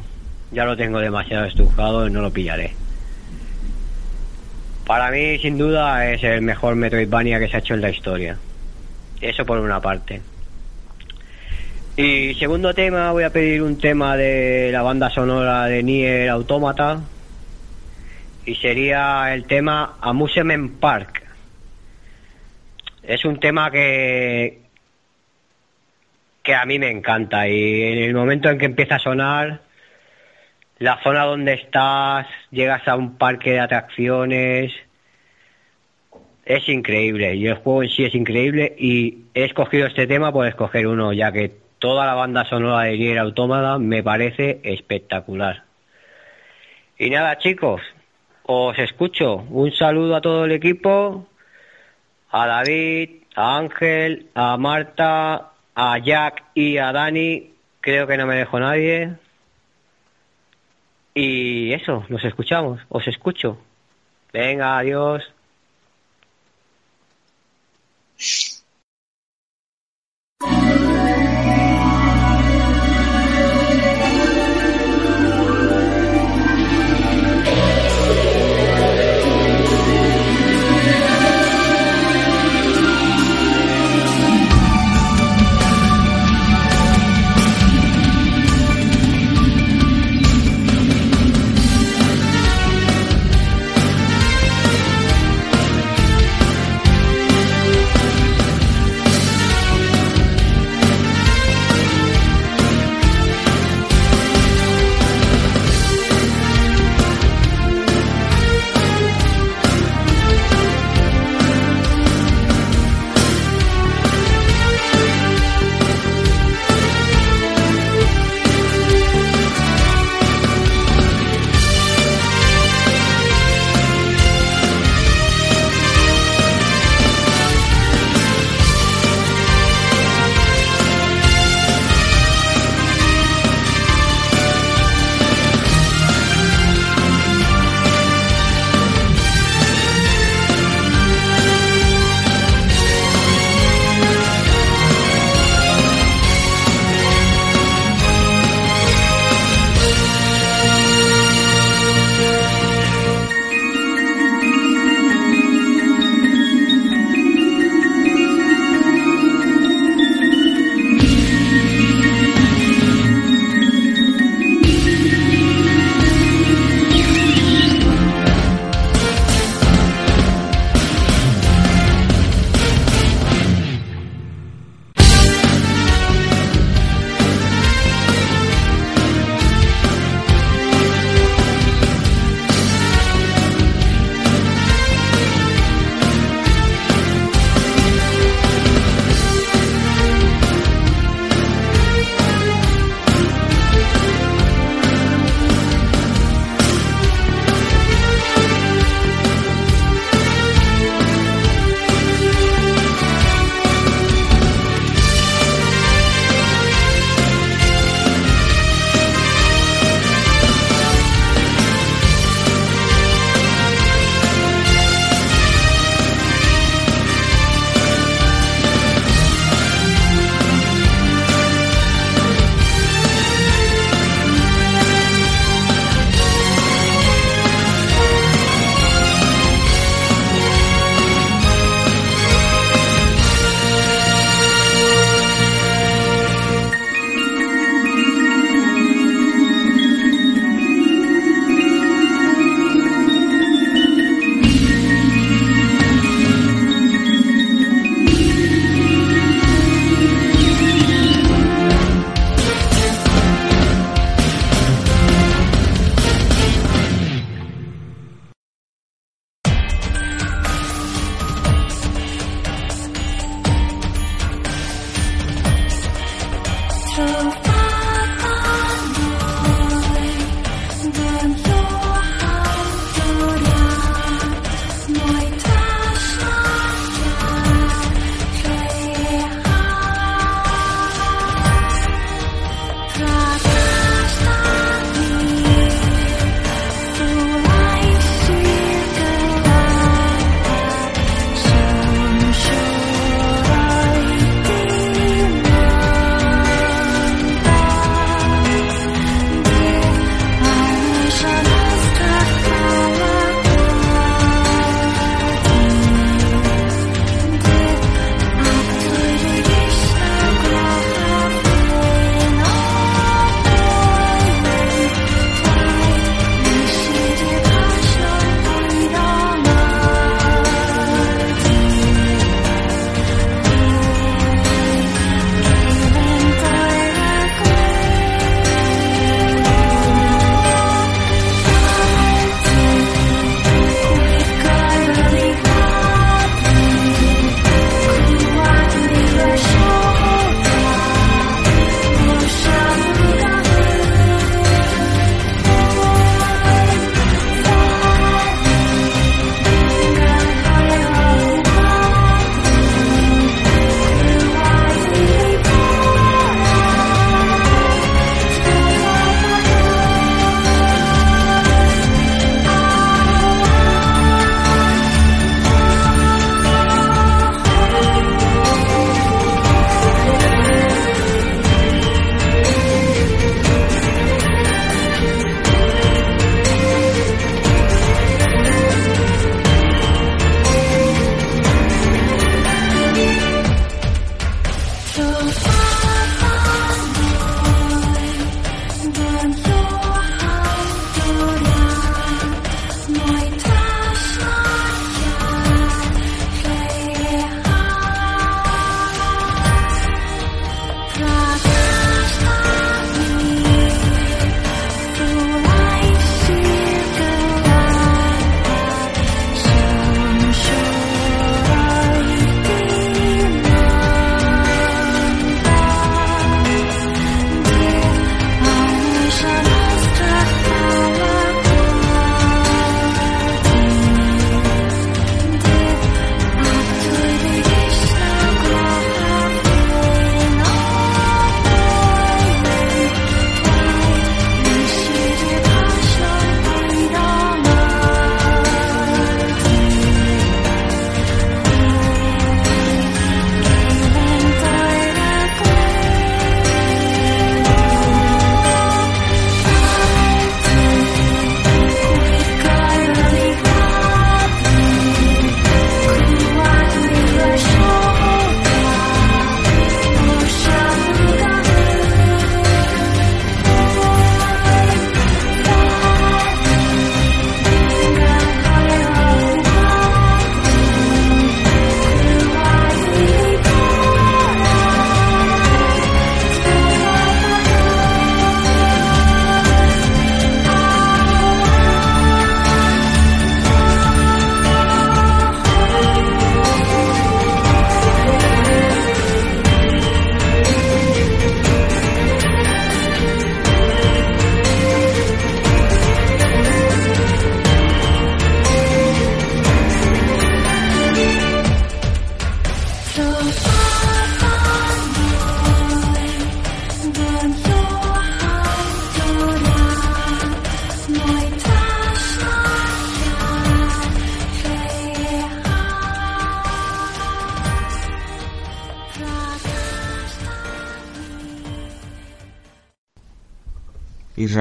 ya lo tengo demasiado estrujado y no lo pillaré. Para mí, sin duda, es el mejor Metroidvania que se ha hecho en la historia. Eso por una parte. Y segundo tema, voy a pedir un tema de la banda sonora de Nier Automata. Y sería el tema Amusement Park. Es un tema que, que a mí me encanta. Y en el momento en que empieza a sonar, la zona donde estás, llegas a un parque de atracciones. Es increíble y el juego en sí es increíble y he escogido este tema por escoger uno, ya que toda la banda sonora de Nier Automata me parece espectacular. Y nada chicos, os escucho. Un saludo a todo el equipo, a David, a Ángel, a Marta, a Jack y a Dani. Creo que no me dejo nadie. Y eso, nos escuchamos, os escucho. Venga, adiós.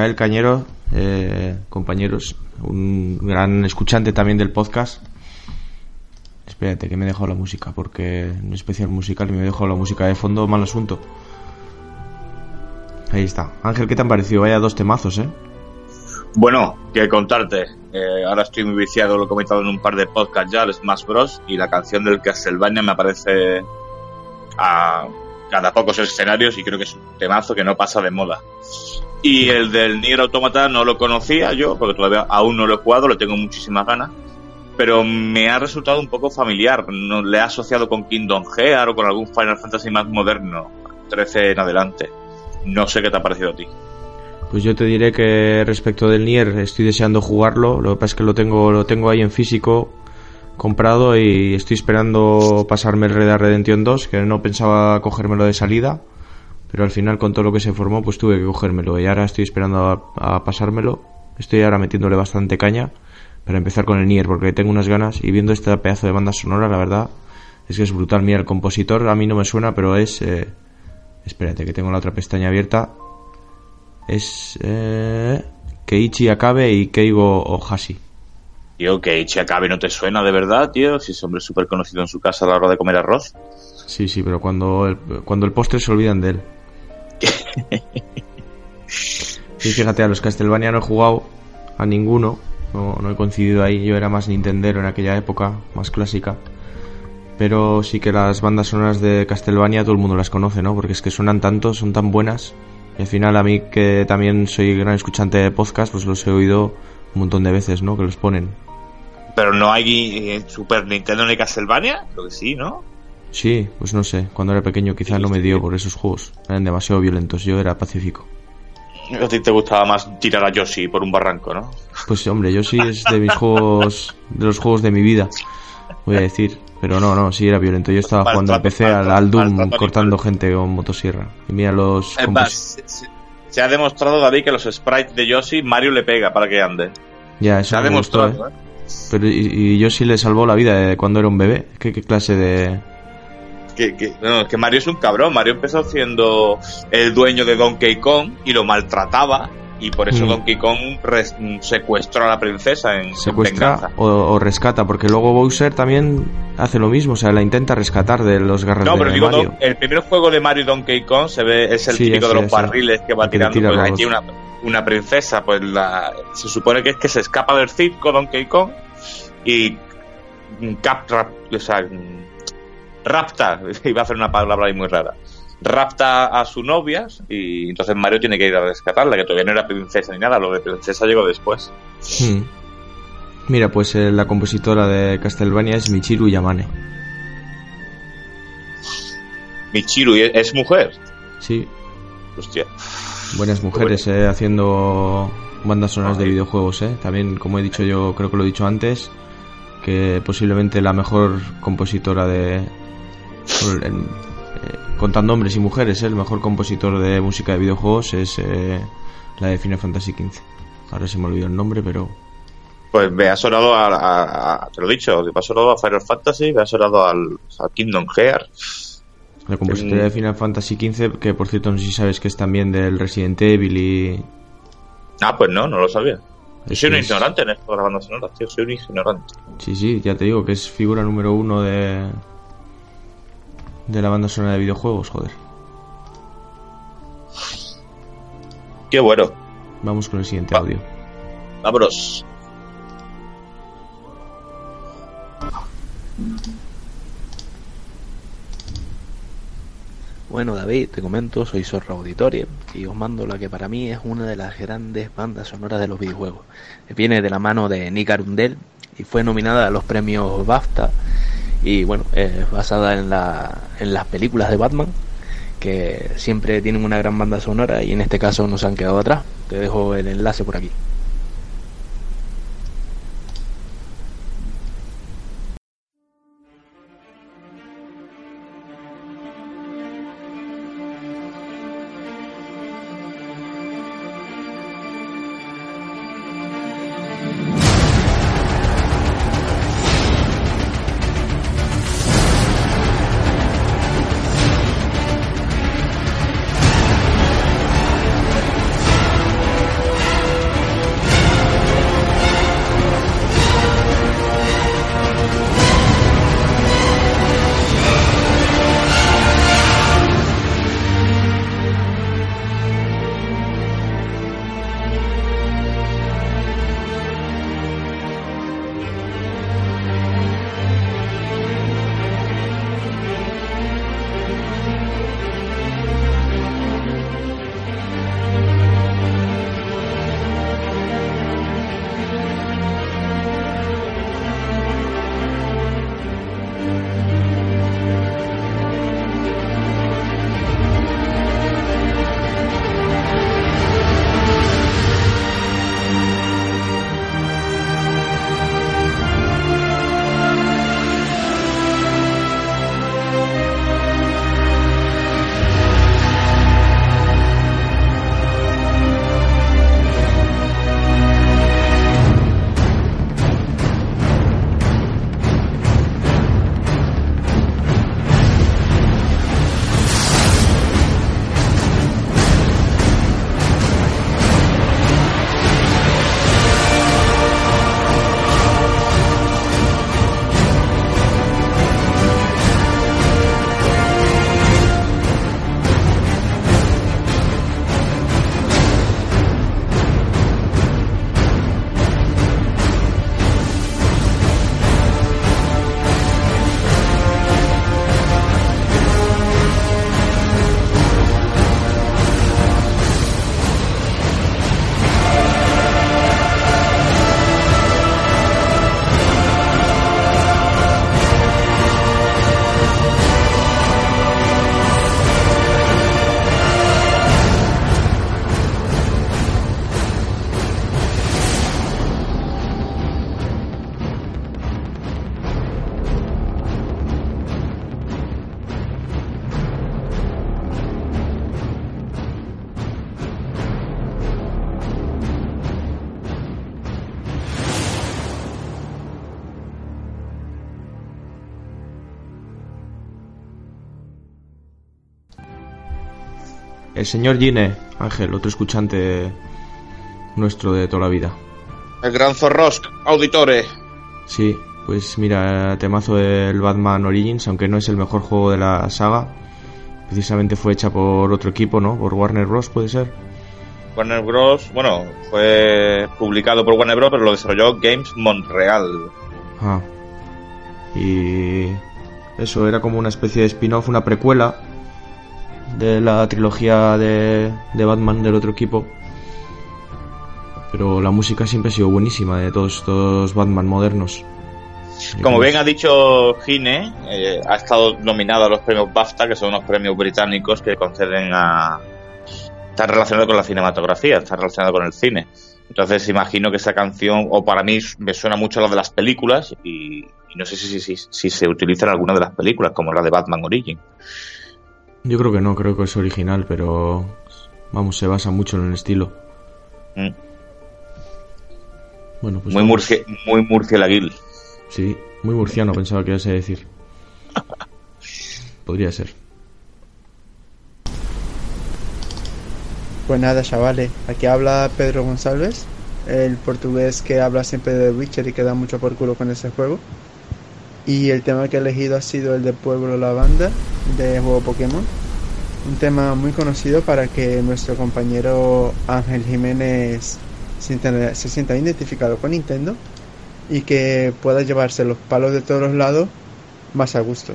Israel Cañero, eh, compañeros, un gran escuchante también del podcast. Espérate, que me he dejado la música, porque un especial musical y me he dejado la música de fondo, mal asunto. Ahí está. Ángel, ¿qué te han parecido? Vaya dos temazos, ¿eh? Bueno, que contarte. Eh, ahora estoy muy viciado, lo he comentado en un par de podcasts ya, el Smash Bros. Y la canción del Castlevania me aparece a cada pocos escenarios y creo que es un temazo que no pasa de moda. Y el del Nier Automata no lo conocía yo, porque todavía aún no lo he jugado, le tengo muchísimas ganas. Pero me ha resultado un poco familiar. No le he asociado con Kingdom Hearts o con algún Final Fantasy más moderno, 13 en adelante. No sé qué te ha parecido a ti. Pues yo te diré que respecto del Nier estoy deseando jugarlo, lo que pasa es que lo tengo, lo tengo ahí en físico comprado y estoy esperando pasarme el Red Dead Redemption 2, que no pensaba cogérmelo de salida, pero al final con todo lo que se formó pues tuve que cogérmelo y ahora estoy esperando a, a pasármelo. Estoy ahora metiéndole bastante caña para empezar con el Nier porque tengo unas ganas y viendo este pedazo de banda sonora, la verdad es que es brutal. Mira, el compositor a mí no me suena, pero es... eh, espérate, que tengo la otra pestaña abierta. Es... Eh, Keiichi Akabe y Keigo Ohashi. Tío, que Ichiakabe no te suena de verdad, tío. Si es hombre súper conocido en su casa a la hora de comer arroz. Sí, sí, pero cuando el, cuando el postre se olvidan de él. Sí, fíjate, a los Castlevania no he jugado a ninguno. No, no he coincidido ahí. Yo era más Nintendero en aquella época, más clásica. Pero sí que las bandas sonoras de Castlevania todo el mundo las conoce, ¿no? Porque es que suenan tanto, son tan buenas. Y al final a mí que también soy gran escuchante de podcast, pues los he oído un montón de veces, ¿no? Que los ponen. Pero no hay en Super Nintendo ni Castlevania. Creo que sí, ¿no? Sí, pues no sé. Cuando era pequeño quizás no me dio por esos juegos. Eran demasiado violentos. Yo era pacífico. A ti te gustaba más tirar a Yoshi por un barranco, ¿no? Pues hombre, yo sí es de mis juegos, de los juegos de mi vida, voy a decir. Pero no, no, sí era violento. Yo estaba Mal jugando al PC al, al mal Doom cortando gente con motosierra. Y mira los... Es compos- más, se, se- se ha demostrado, David, que los sprites de Yoshi Mario le pega para que ande. Ya, Se eso ha me gustó, demostrado, ¿eh? ¿eh? Pero y, y yo sí le salvó la vida de cuando era un bebé. ¿Qué, qué clase de...? Que, que- no, que Mario es un cabrón. Mario empezó siendo el dueño de Donkey Kong y lo maltrataba. Y por eso Mm. Donkey Kong res- secuestró a la princesa en, en secuestra venganza. o, o rescata? Porque luego Bowser también hace lo mismo. O sea, la intenta rescatar de los garras No, de pero digo, Mario. El primer juego de Mario y Donkey Kong se ve, es el Sí, típico ese, de los ese. barriles que va que tirando. tira Pues una, una princesa, pues la, se supone que es que se escapa del circo Donkey Kong y captra, o sea, rapta, [laughs] iba a hacer una palabra ahí muy rara, rapta a su novia y entonces Mario tiene que ir a rescatarla, que todavía no era princesa ni nada, lo de princesa llegó después. Hmm. Mira, pues eh, la compositora de Castlevania es Michiru Yamane. Michiru ¿y es mujer. Sí, Hostia. buenas mujeres eh, haciendo bandas sonoras de videojuegos, ¿eh? También, como he dicho yo, creo que lo he dicho antes, que posiblemente la mejor compositora de... eh, contando hombres y mujeres, ¿eh? el mejor compositor de música de videojuegos es eh, la de Final Fantasy XV. Ahora se me olvidó el nombre, pero... Pues me ha sonado a, a- a- te lo he dicho, me ha sonado a Final Fantasy, me ha sonado al, al Kingdom Hearts. La compositora Mm. de Final Fantasy XV, que por cierto no sé si sabes que es también del Resident Evil y... Ah, pues no, no lo sabía. Yo soy un Es- ignorante en esto de las bandas sonoras, tío, soy un ignorante. Sí, sí, ya te digo que es figura número uno de... De la banda sonora de videojuegos, joder. Qué bueno. Vamos con el siguiente audio. Vámonos. Bueno, David, te comento, soy Zorro Auditorio y os mando la que para mí es una de las grandes bandas sonoras de los videojuegos. Viene de la mano de Nick Arundel y fue nominada a los premios BAFTA y bueno, es basada en, la, en las películas de Batman que siempre tienen una gran banda sonora y en este caso nos han quedado atrás. Te dejo el enlace por aquí. El señor Gine, Ángel, otro escuchante nuestro de toda la vida. El gran Zorrosk, auditore. Sí, pues mira, temazo del Batman Origins, aunque no es el mejor juego de la saga, precisamente fue hecha por otro equipo, ¿no? Por Warner Bros. puede ser. Warner Bros. Bueno, fue publicado por Warner Bros. pero lo desarrolló Games Montreal. Ah. Y eso era como una especie de spin-off, una precuela de la trilogía de, de Batman del otro equipo. Pero la música siempre ha sido buenísima de todos estos Batman modernos. Como bien ha dicho Gine, eh, ha estado nominado a los premios BAFTA, que son unos premios británicos que conceden a... Están relacionados con la cinematografía, están relacionados con el cine. Entonces imagino que esa canción, o para mí me suena mucho a la de las películas, y, y no sé si, si, si, si se utiliza en alguna de las películas, como la de Batman Origin. Yo creo que no, creo que es original, pero vamos, se basa mucho en el estilo. Mm. Bueno, pues muy, murci muy murcielaguil. Sí, muy murciano pensaba que ibas a decir. Podría ser. Pues nada, chavales, aquí habla Pedro González, el portugués que habla siempre de Witcher y que da mucho por culo con ese juego. Y el tema que he elegido ha sido el de Pueblo Lavanda, de juego Pokémon. Un tema muy conocido para que nuestro compañero Ángel Jiménez se sienta- identificado con Nintendo y que pueda llevarse los palos de todos los lados más a gusto.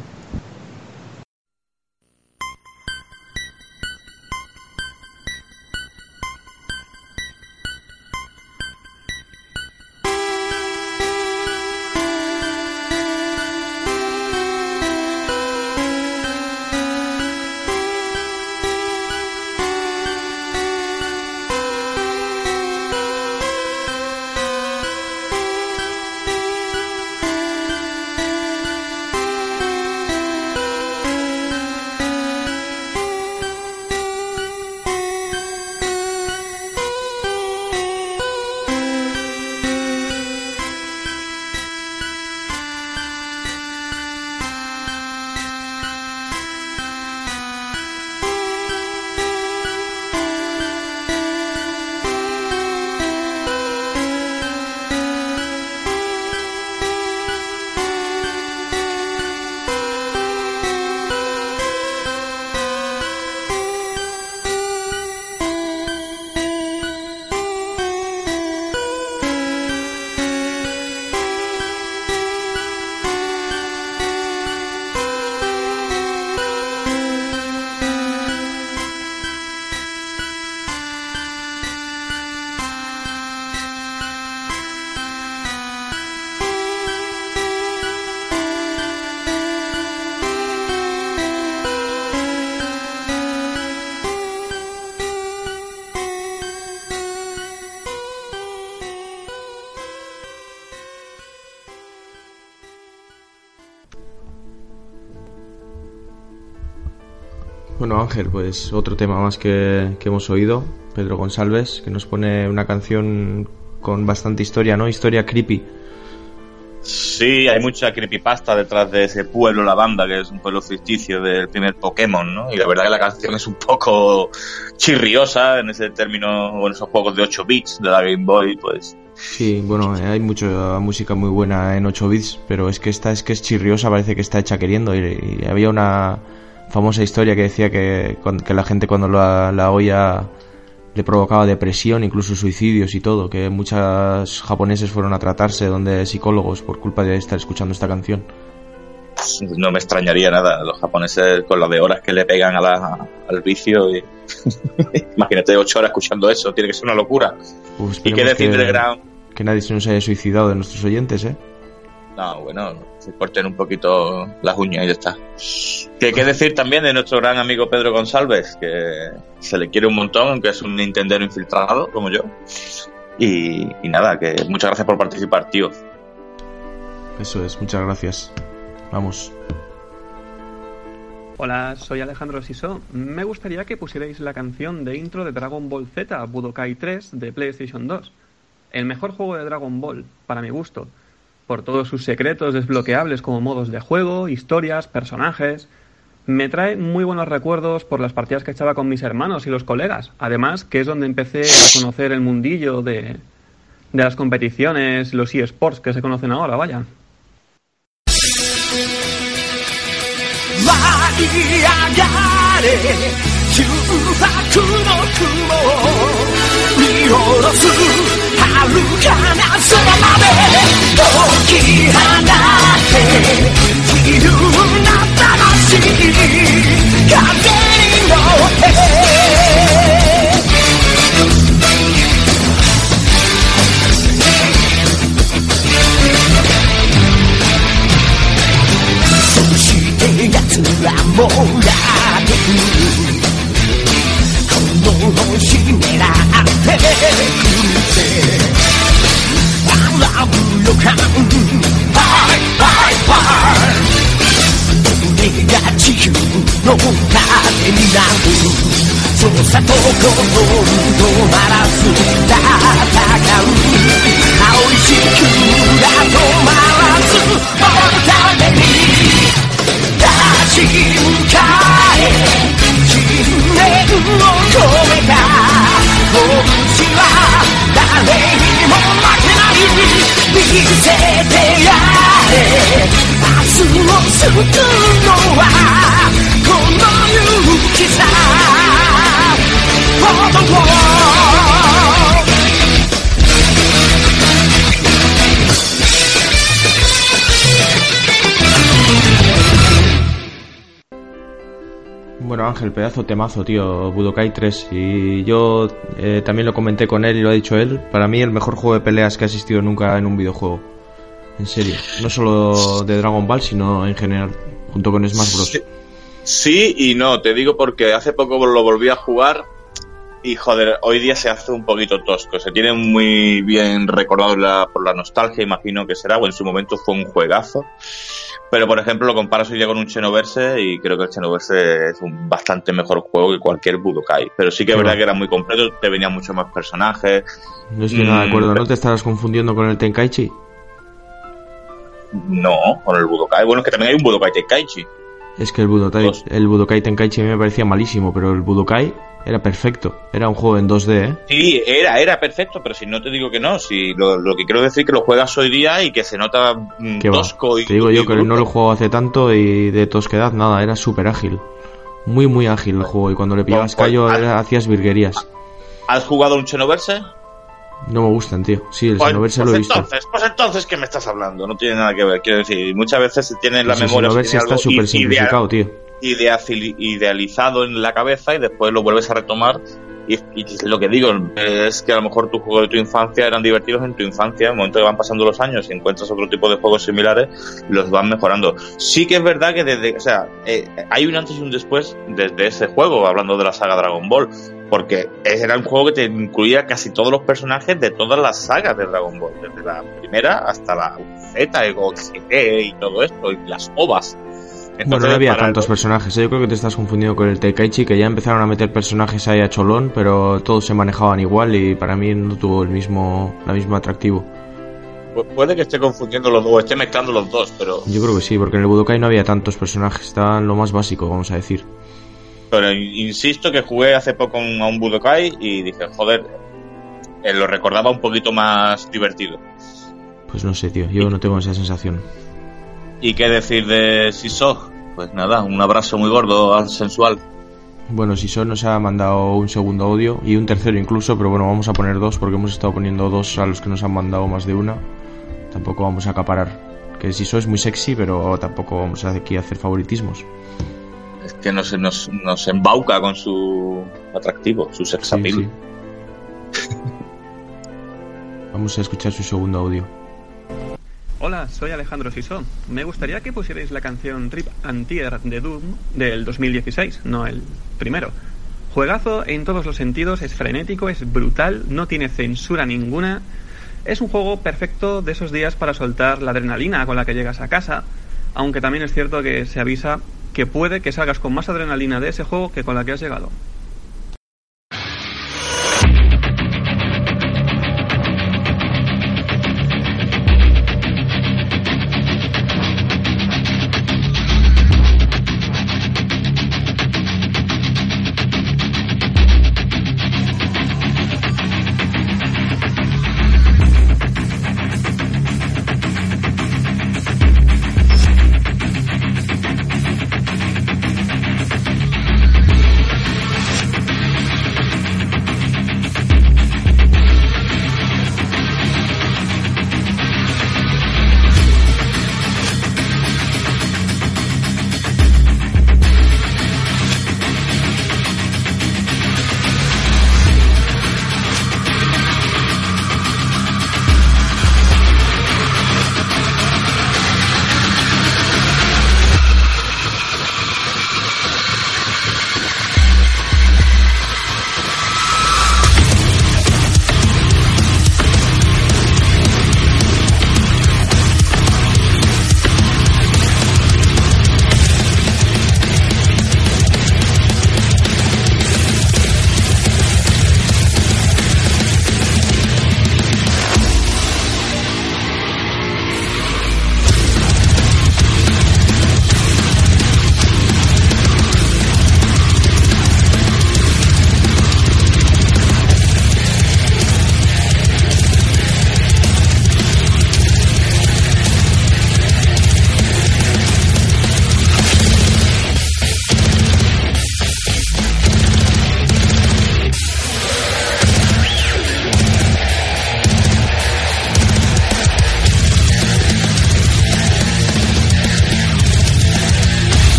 Ángel, pues otro tema más que, que hemos oído. Pedro González, que nos pone una canción con bastante historia, ¿no? Historia creepy. Sí, hay mucha creepypasta detrás de ese pueblo Lavanda, que es un pueblo ficticio del primer Pokémon, ¿no? Y la verdad que la canción es un poco chirriosa en ese término, o en esos juegos de 8 bits de la Game Boy, pues Sí, bueno, eh, hay mucha música muy buena en 8 bits, pero es que esta es que es chirriosa, parece que está hecha queriendo. Y, y había una famosa historia que decía que, que la gente cuando la, la oía le provocaba depresión, incluso suicidios y todo, que muchos japoneses fueron a tratarse donde psicólogos por culpa de estar escuchando esta canción. no me extrañaría nada. Los japoneses con las de horas que le pegan a la- al vicio. Y... [laughs] Imagínate 8 horas escuchando eso, tiene que ser una locura. Pues ¿Y qué decir que- del gran Que nadie se nos haya suicidado de nuestros oyentes, ¿eh? No, bueno, se corten un poquito las uñas y ya está. ¿Qué, qué decir también de nuestro gran amigo Pedro González? Que se le quiere un montón, aunque es un Nintendero infiltrado, como yo. Y, y nada, que muchas gracias por participar, tío. Eso es, muchas gracias. Vamos. Hola, soy Alejandro Siso. Me gustaría que pusierais la canción de intro de Dragon Ball Z Budokai 3 de PlayStation 2. El mejor juego de Dragon Ball, para mi gusto, por todos sus secretos desbloqueables como modos de juego, historias, personajes. Me trae muy buenos recuerdos por las partidas que echaba con mis hermanos y los colegas. Además, que es donde empecé a conocer el mundillo de, de las competiciones, los eSports que se conocen ahora, vaya. 解き放て昼の魂風に乗せ」「そして奴はもうラブこの星狙っての風になる操作とコントロールと止まらず戦う青い地球が止まらずのために立ち向かえ10を超えたは誰にも負けない見せてやれ。明日を救うのはこの勇気さ。For the war Bueno, Ángel, pedazo temazo, tío, Budokai 3. Y yo eh, también lo comenté con él y lo ha dicho él. Para mí, el mejor juego de peleas que ha existido nunca en un videojuego. En serio. No solo de Dragon Ball, sino en general. Junto con Smash Bros. Sí y no, te digo porque hace poco lo volví a jugar y joder, hoy día se hace un poquito tosco. Se tiene muy bien recordado la- por la nostalgia, imagino que será, o en su momento fue un juegazo. Pero por ejemplo lo comparas hoy día con un Xenoverse y creo que el Xenoverse es un bastante mejor juego que cualquier Budokai. Pero sí que es verdad que era muy completo, te venían muchos más personajes. No estoy nada de Mm, acuerdo. ¿No te estarás confundiendo con el Tenkaichi? No, con el Budokai. Bueno, es que también hay un Budokai Tenkaichi. Es que el Budokai, el Budokai Tenkaichi a mí me parecía malísimo, pero el Budokai era perfecto. Era un juego en 2D, ¿eh? Sí, era, era perfecto, pero si no te digo que no, si lo, lo que quiero decir es que lo juegas hoy día y que se nota mm, tosco y Te digo yo que no lo jugado hace tanto y de tosquedad nada, era súper ágil. Muy, muy ágil el juego y cuando le pillabas callo hacías virguerías. ¿Has jugado un Xenoverse? No me gustan, tío. Sí, el Xenoverse pues lo he visto. entonces, pues entonces, ¿qué me estás hablando? No tiene nada que ver. Quiero decir, muchas veces se tiene en la Pues el memoria. se Xenoverse está súper simplificado, tío. idealizado en la cabeza y después lo vuelves a retomar. Y, lo que digo es que a lo mejor tus juegos de tu infancia eran divertidos en tu infancia. En el momento que van pasando los años y encuentras otro tipo de juegos similares, los van mejorando. Sí que es verdad que desde, o sea, eh, hay un antes y un después desde ese juego, hablando de la saga Dragon Ball. Porque era un juego que te incluía casi todos los personajes de todas las sagas de Dragon Ball, desde la primera hasta la Z, o GT y todo esto, y las OVAs. Bueno, no había tantos personajes. ¿eh? Yo creo que te estás confundiendo con el Tenkaichi, que ya empezaron a meter personajes ahí a cholón, pero todos se manejaban igual y para mí no tuvo el mismo, la mismo atractivo. Pu- Puede que esté confundiendo los dos, o esté mezclando los dos, pero, Yo creo que sí, porque en el Budokai no había tantos personajes, estaban lo más básico, vamos a decir. pero insisto que jugué hace poco a un Budokai y dije, joder, eh, lo recordaba un poquito más divertido. Pues no sé, tío, yo no tengo esa sensación. ¿Y qué decir de Sisog? Pues nada, un abrazo muy gordo, sensual. Bueno, si son nos ha mandado un segundo audio y un tercero incluso, pero bueno, vamos a poner dos porque hemos estado poniendo dos a los que nos han mandado más de una. Tampoco vamos a acaparar. Que si es muy sexy, pero tampoco vamos a aquí a hacer favoritismos. Es que nos, nos, nos embauca con su atractivo, su sex Sí, appeal. sí. [laughs] Vamos a escuchar su segundo audio. Hola, soy Alejandro Sisó. Me gustaría que pusierais la canción Rip and Tear de Doom del 2016, no el primero. Juegazo en todos los sentidos, es frenético, es brutal, no tiene censura ninguna. Es un juego perfecto de esos días para soltar la adrenalina con la que llegas a casa, aunque también es cierto que se avisa que puede que salgas con más adrenalina de ese juego que con la que has llegado.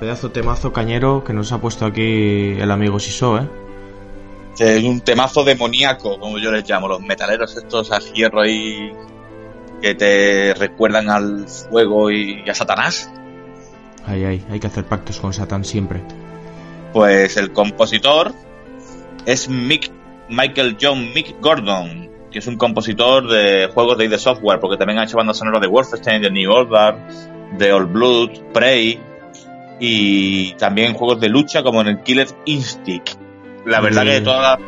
Pedazo temazo cañero que nos ha puesto aquí el amigo Siso, ¿eh? Es un temazo demoníaco, como yo les llamo, los metaleros estos a hierro ahí que te recuerdan al fuego y a Satanás. Ay, ay, hay que hacer pactos con Satán siempre. Pues el compositor es Mick, Michael John Mick Gordon, que es un compositor de juegos de ID Software, porque también ha hecho bandas sonoras de Wolfenstein, de New Order, de All Blood, Prey y también juegos de lucha como en el Killer Instinct. La verdad que todas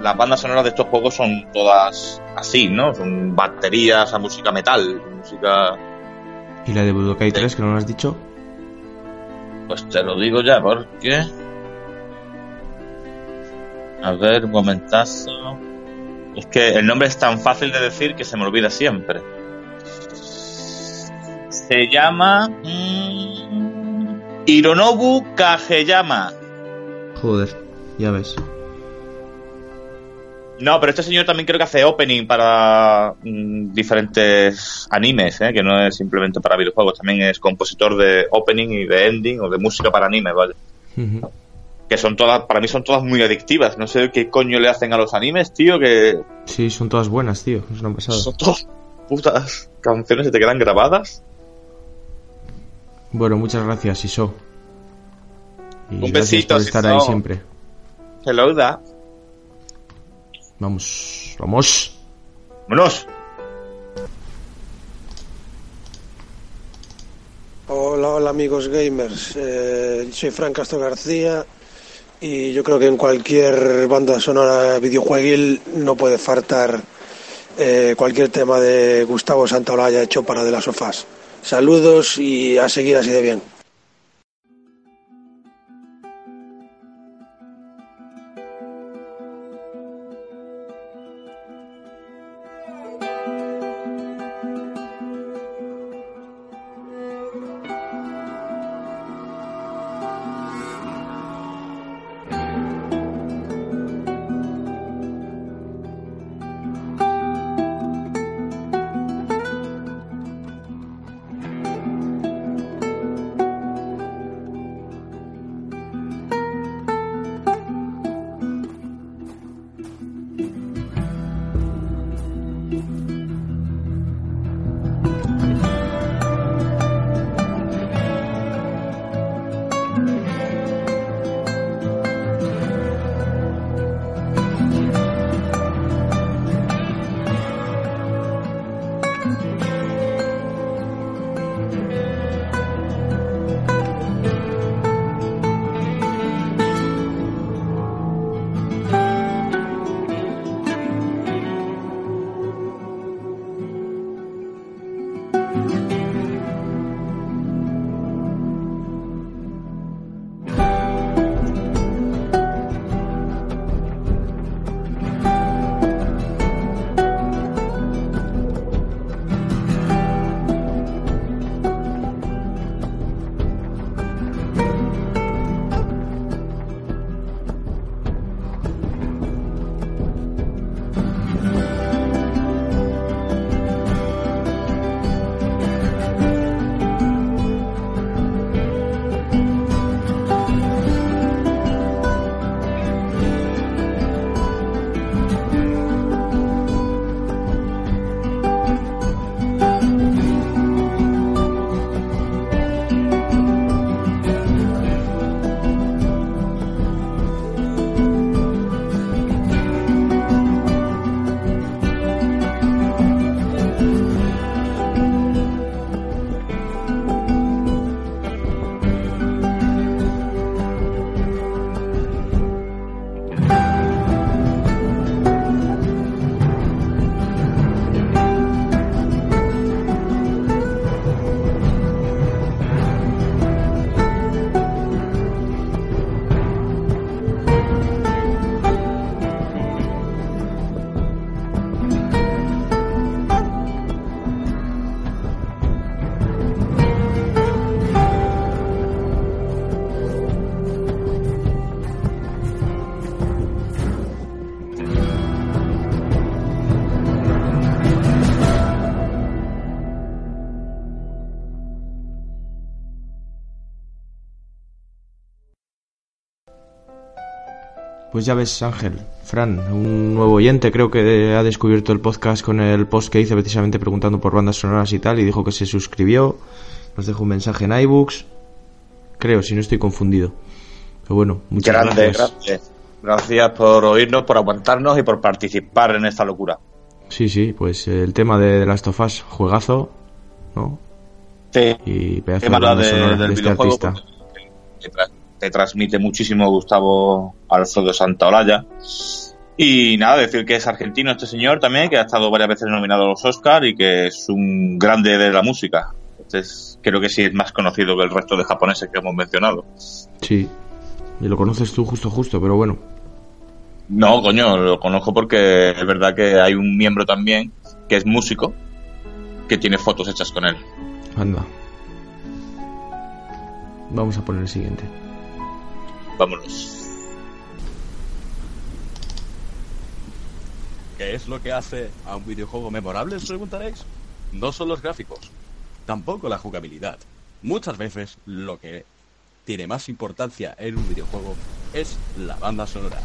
las bandas sonoras de estos juegos son todas así, ¿no? Son baterías a música metal, música... ¿Y la de Budokai 3 que no lo has dicho? Pues te lo digo ya, porque... A ver, un momentazo... Es que el nombre es tan fácil de decir que se me olvida siempre. Se llama... mm, Hironobu Kageyama. Joder, ya ves. No, pero este señor también creo que hace opening para mm, diferentes animes, ¿eh? que no es simplemente para videojuegos, también es compositor de opening y de ending o de música para animes, ¿vale? Que son todas, para mí son todas muy adictivas, no sé qué coño le hacen a los animes, tío, que Sí, son todas buenas, tío. Es una pasada. son todas putas canciones que te quedan grabadas. Bueno, muchas gracias, Iso. Y Un gracias besito, por estar ahí siempre. Hello, da. Vamos, vamos. Vámonos. Hola, hola amigos gamers. Eh, soy Fran Castro García y yo creo que en cualquier banda sonora videojueguil no puede faltar eh, cualquier tema de Gustavo Santaolalla hecho para de las sofás. Saludos y a seguir así de bien. Pues ya ves, Ángel, Fran, un nuevo oyente, creo que ha descubierto el podcast con el post que hice precisamente preguntando por bandas sonoras y tal, y dijo que se suscribió, nos dejó un mensaje en iBooks, creo, si no estoy confundido. Pero bueno, muchas Grande, gracias. Gracias por oírnos, por aguantarnos y por participar en esta locura. Sí, sí, pues el tema de The Last of Us, juegazo, ¿no? Sí. Y pedazo tema de de- del de este videojuego, artista. tra- te transmite muchísimo Gustavo Alfredo Santaolalla. Y nada, decir que es argentino este señor también, que ha estado varias veces nominado a los Oscar y que es un grande de la música. Este es- creo que sí es más conocido que el resto de japoneses que hemos mencionado. Sí, y lo conoces tú justo, justo, pero bueno. No, coño, lo conozco porque es verdad que hay un miembro también que es músico que tiene fotos hechas con él. Anda. Vamos a poner el siguiente. Vámonos. ¿Qué es lo que hace a un videojuego memorable, os preguntaréis? No son los gráficos, tampoco la jugabilidad. Muchas veces lo que tiene más importancia en un videojuego es la banda sonora.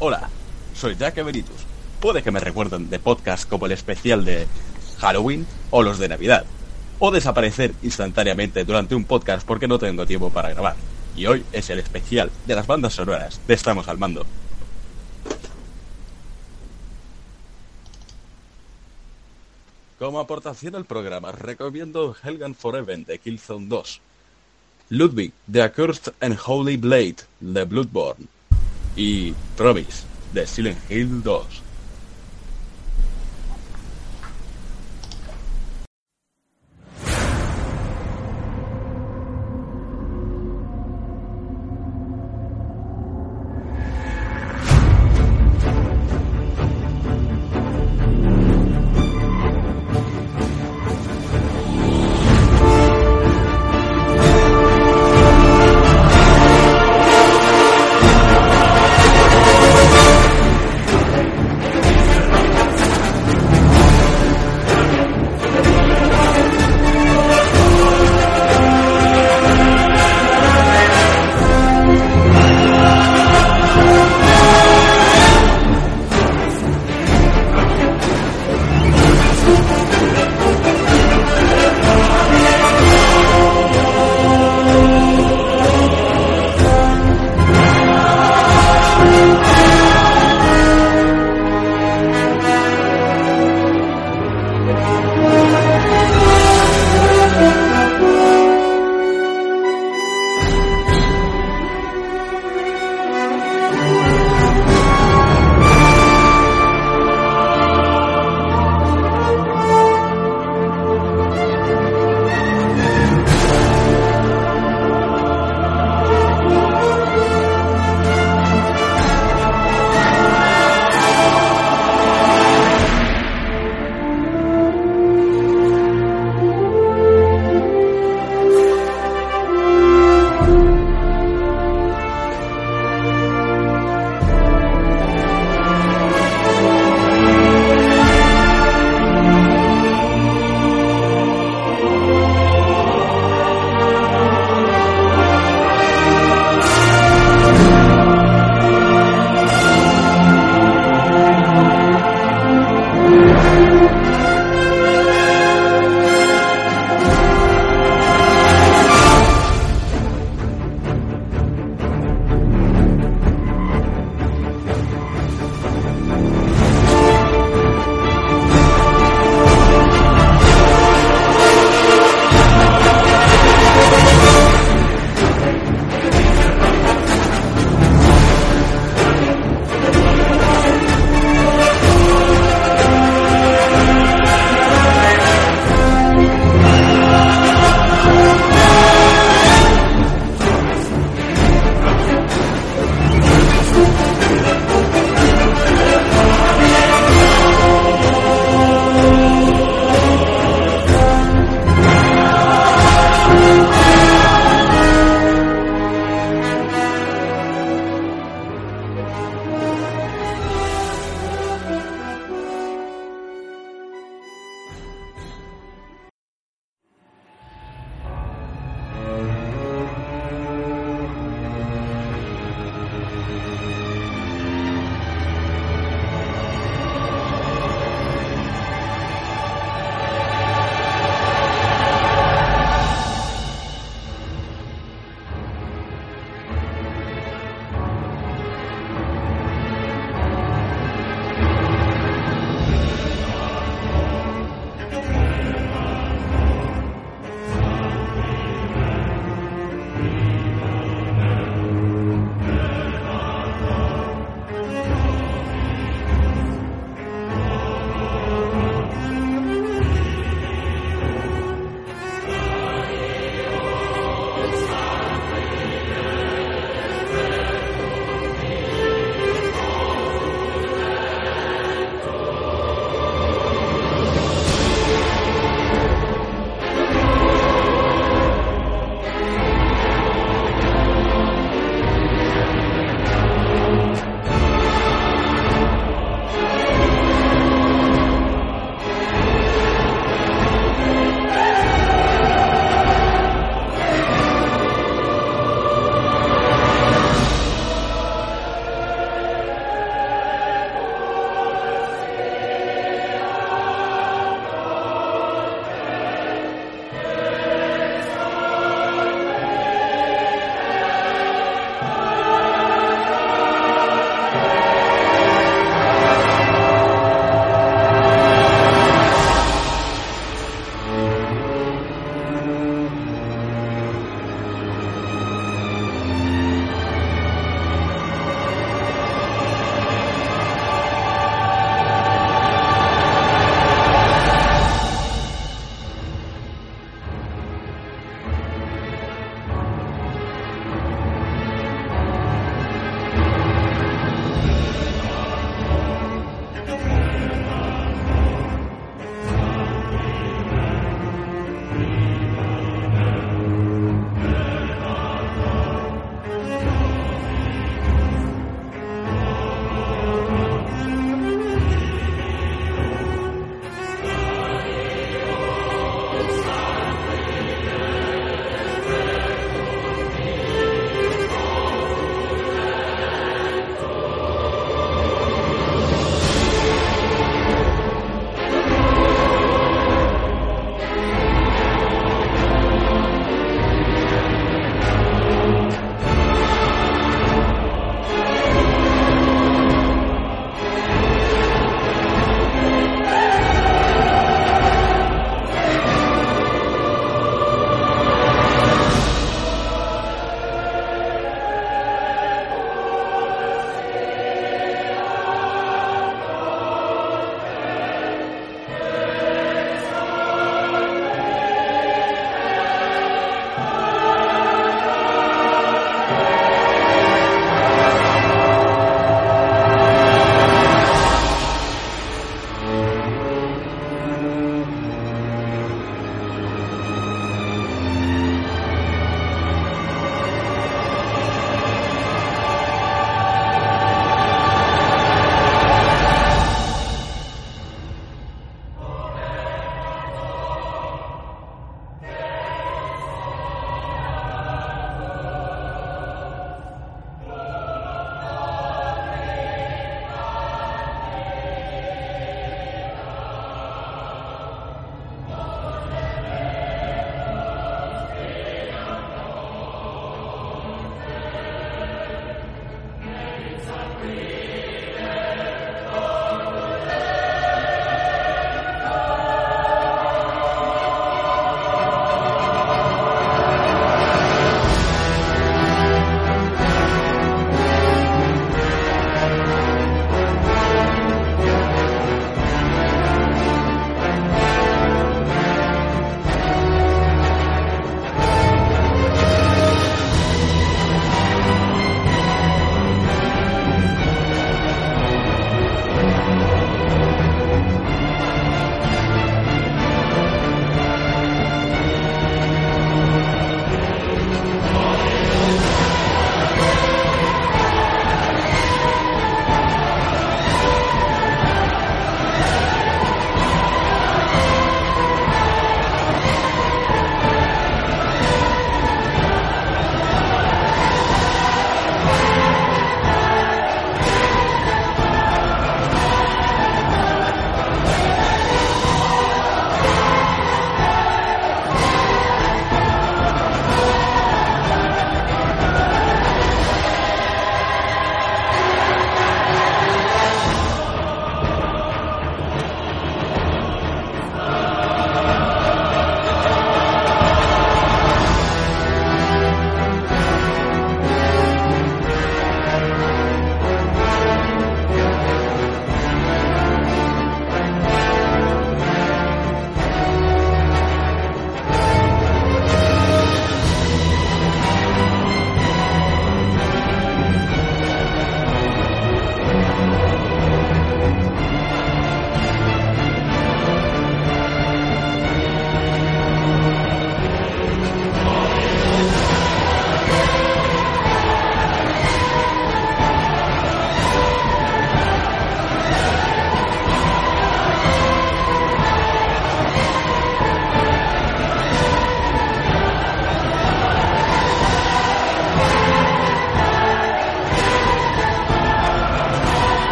Hola, soy Jack Emeritus. Puede que me recuerden de podcasts como el especial de Halloween o los de Navidad. O desaparecer instantáneamente durante un podcast porque no tengo tiempo para grabar. Y hoy es el especial de las bandas sonoras de Estamos al Mando. Como aportación al programa, recomiendo Helgan Forever de Killzone 2, Ludwig The Accursed and Holy Blade de Bloodborne y Promise de Silent Hill 2.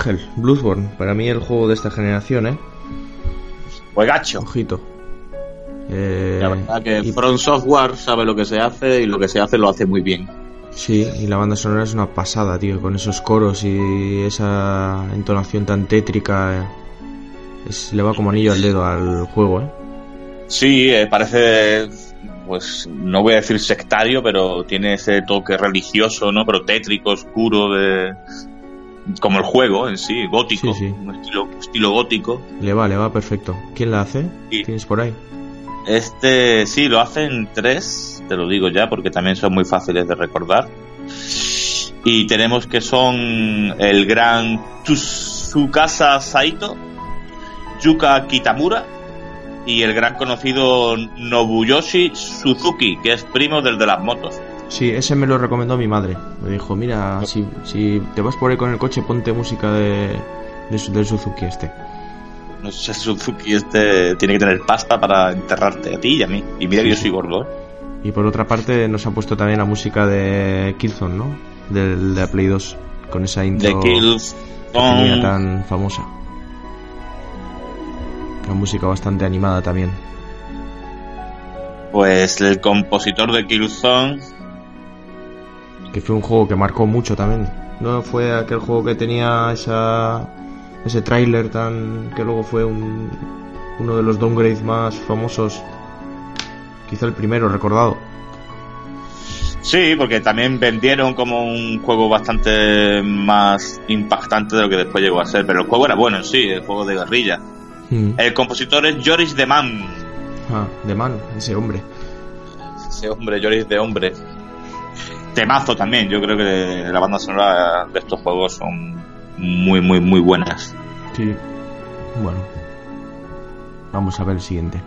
Ángel, Bloodborne, para mí el juego de esta generación, ¿eh? Juegacho. Ojito. Eh, La verdad que Front Software sabe lo que se hace y lo que se hace lo hace muy bien. Sí, y la banda sonora es una pasada, tío, con esos coros y esa entonación tan tétrica. eh, es, le va como anillo al dedo al juego, ¿eh? Sí, eh, parece, pues no voy a decir sectario, pero tiene ese toque religioso, ¿no? Pero tétrico, oscuro, de como el juego en sí, gótico, Sí, sí. un estilo, estilo gótico. Le va, le va perfecto. ¿Quién la hace? ¿Tienes por ahí? Este sí, lo hacen tres, te lo digo ya, porque también son muy fáciles de recordar. Y tenemos que son el gran Tsukasa Saito, Yuka Kitamura y el gran conocido Nobuyoshi Suzuki, que es primo del de las motos. Sí, ese me lo recomendó mi madre. Me dijo, mira, si, si te vas por ahí con el coche, ponte música de, del Suzuki este. No sé, Suzuki este tiene que tener pasta para enterrarte a ti y a mí. Y mira que yo soy gordo, ¿eh? Y por otra parte nos ha puesto también la música de Killzone, ¿no? Del de la Play 2, con esa intro De tan famosa. Una música bastante animada también. Pues el compositor de Killzone Que fue un juego que marcó mucho también. No fue aquel juego que tenía esa ese tráiler tan que luego fue un, uno de los downgrades más famosos. Quizá el primero recordado. Sí, porque también vendieron como un juego bastante más impactante de lo que después llegó a ser. Pero el juego era bueno en sí, el juego de guerrilla. Mm. El compositor es Joris de Man. Ah, de man, ese hombre. Ese hombre, Joris de hombre. Temazo también. Yo creo que la banda sonora de estos juegos son muy, muy, muy buenas. Sí. Bueno. Vamos a ver el siguiente.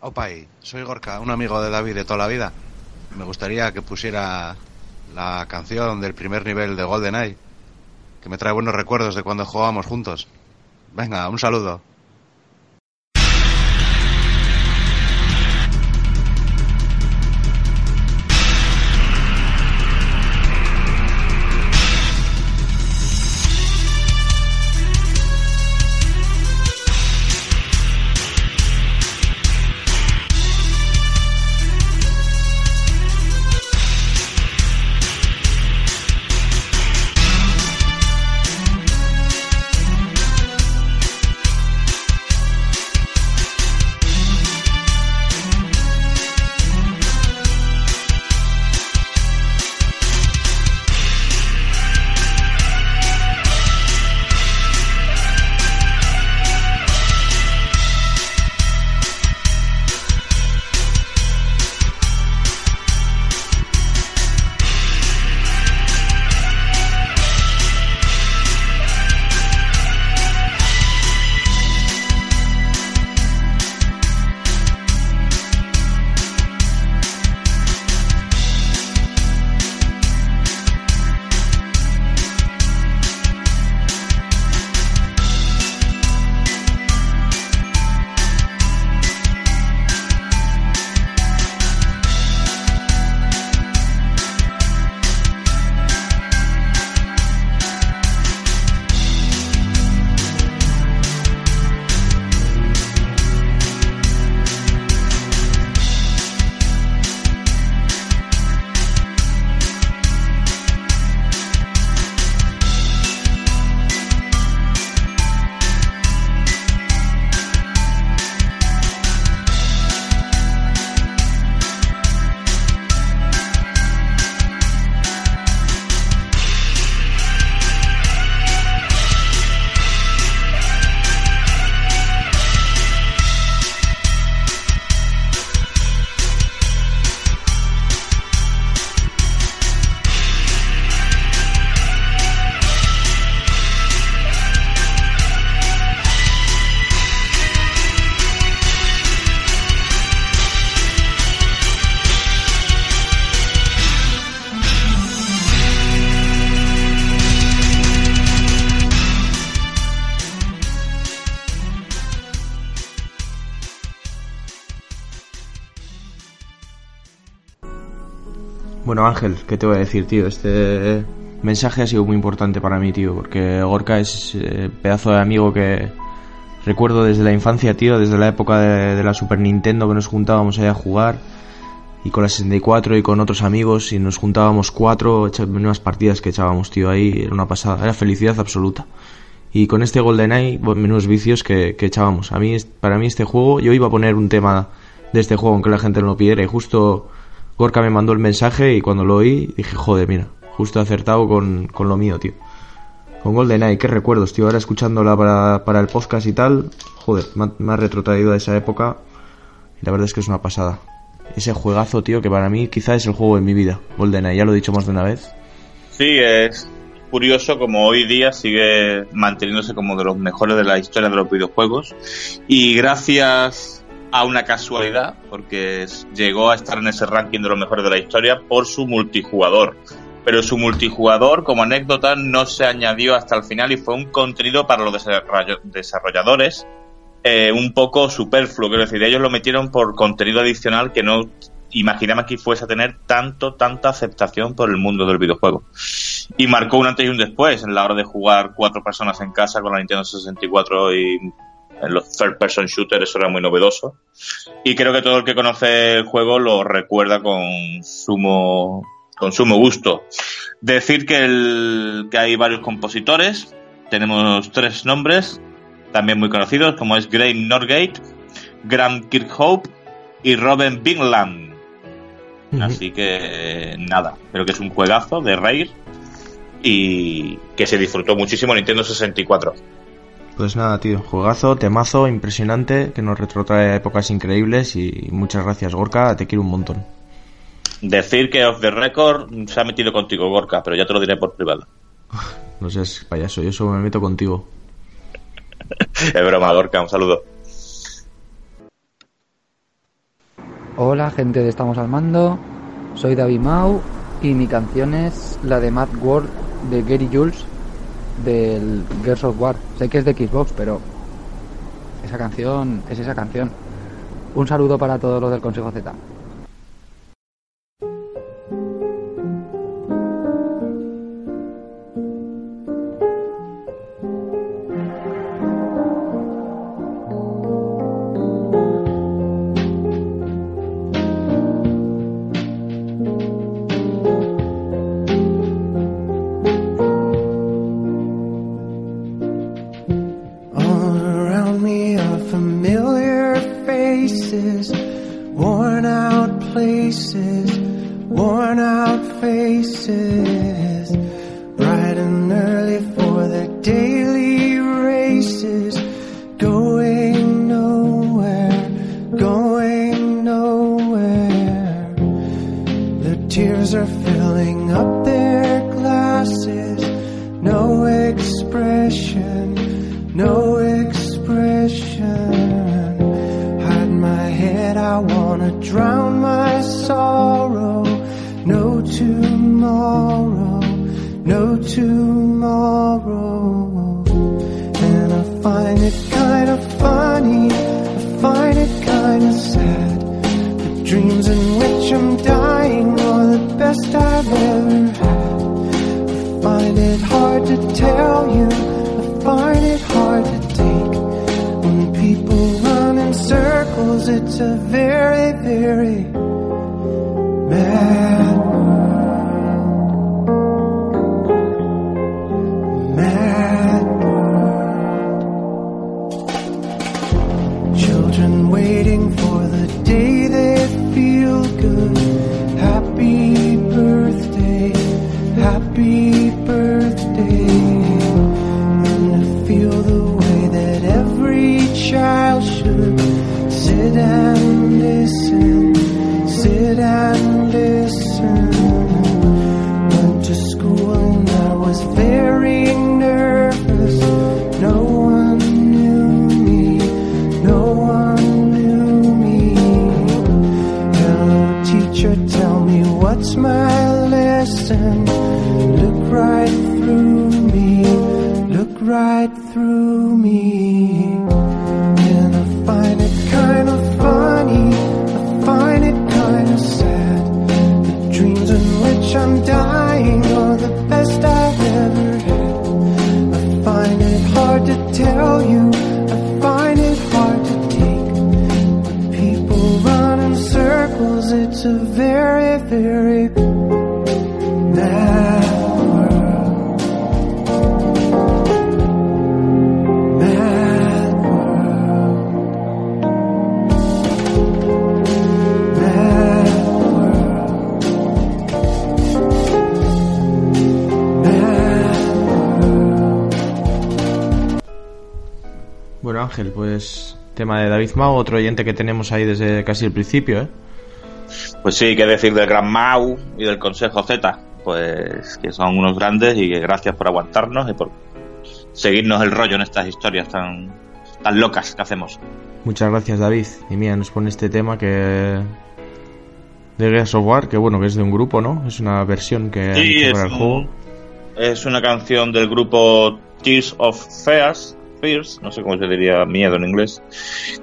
Opay, soy Gorka, un amigo de David de toda la vida. Me gustaría que pusiera la canción del primer nivel de GoldenEye, que me trae buenos recuerdos de cuando jugábamos juntos. Venga, un saludo. Bueno, Ángel, ¿qué te voy a decir, tío? Este mensaje ha sido muy importante para mí, tío, porque Gorka es eh, pedazo de amigo que recuerdo desde la infancia, tío, desde la época de, la Super Nintendo que nos juntábamos ahí a jugar y con la 64 y con otros amigos y nos juntábamos cuatro, unas partidas que echábamos, tío, ahí era una pasada, era felicidad absoluta. Y con este GoldenEye, menos vicios que, echábamos. A mí, para mí este juego, yo iba a poner un tema de este juego aunque la gente no lo pidiera y justo Gorka me mandó el mensaje y cuando lo oí dije, joder, mira, justo acertado con, con lo mío, tío. Con GoldenEye, qué recuerdos, tío. Ahora escuchándola para, para el podcast y tal, joder, me ha retrotraído a esa época y la verdad es que es una pasada. Ese juegazo, tío, que para mí quizá es el juego de mi vida, GoldenEye, ya lo he dicho más de una vez. Sí, es curioso como hoy día sigue manteniéndose como de los mejores de la historia de los videojuegos y gracias a una casualidad, porque llegó a estar en ese ranking de los mejores de la historia por su multijugador. Pero su multijugador, como anécdota, no se añadió hasta el final y fue un contenido para los desarrolladores eh, un poco superfluo. Quiero decir, ellos lo metieron por contenido adicional que no imaginaban que fuese a tener tanto, tanta aceptación por el mundo del videojuego. Y marcó un antes y un después en la hora de jugar cuatro personas en casa con la Nintendo 64 y en los third person shooters eso era muy novedoso. Y creo que todo el que conoce el juego lo recuerda con sumo, con sumo gusto. Decir que, el, que hay varios compositores, tenemos tres nombres, también muy conocidos, como es Graham Norgate, Graham Kirkhope y Robin Bingland. Así que nada, creo que es un juegazo de Rare y que se disfrutó muchísimo en Nintendo 64. Pues nada, tío, juegazo, temazo, impresionante, que nos retrotrae a épocas increíbles y muchas gracias, Gorka, te quiero un montón. Decir que Off the Record se ha metido contigo, Gorka, pero ya te lo diré por privado. [laughs] No seas payaso, yo solo me meto contigo. [laughs] Es broma, Gorka, un saludo. Hola gente de Estamos al Mando, soy David Mau y mi canción es la de Mad World de Gary Jules del Gears of War. Sé que es de Xbox, pero esa canción es esa canción. Un saludo para todos los del Consejo Z. David Mao, otro oyente que tenemos ahí desde casi el principio, ¿eh? Pues sí, qué decir del Gran Mau y del Consejo Z, pues que son unos grandes y que gracias por aguantarnos y por seguirnos el rollo en estas historias tan, tan locas que hacemos. Muchas gracias, David. Y mira, nos pone este tema que. de Gears of War, que bueno, que es de un grupo, ¿no? Es una versión que Sí, para el juego. es una canción del grupo Tears of Fears, Fears, no sé cómo se diría miedo en inglés,